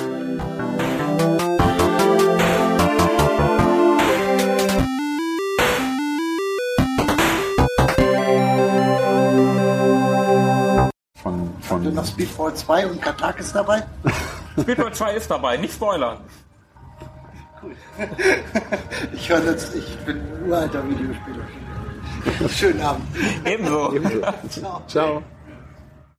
Von, Habt ihr von noch Speedball 2 und Katak ist dabei? Speedball 2 ist dabei, nicht spoilern. Ich höre jetzt, ich bin ein uralter Videospieler. Schönen Abend. Ebenso. Ciao. Ciao.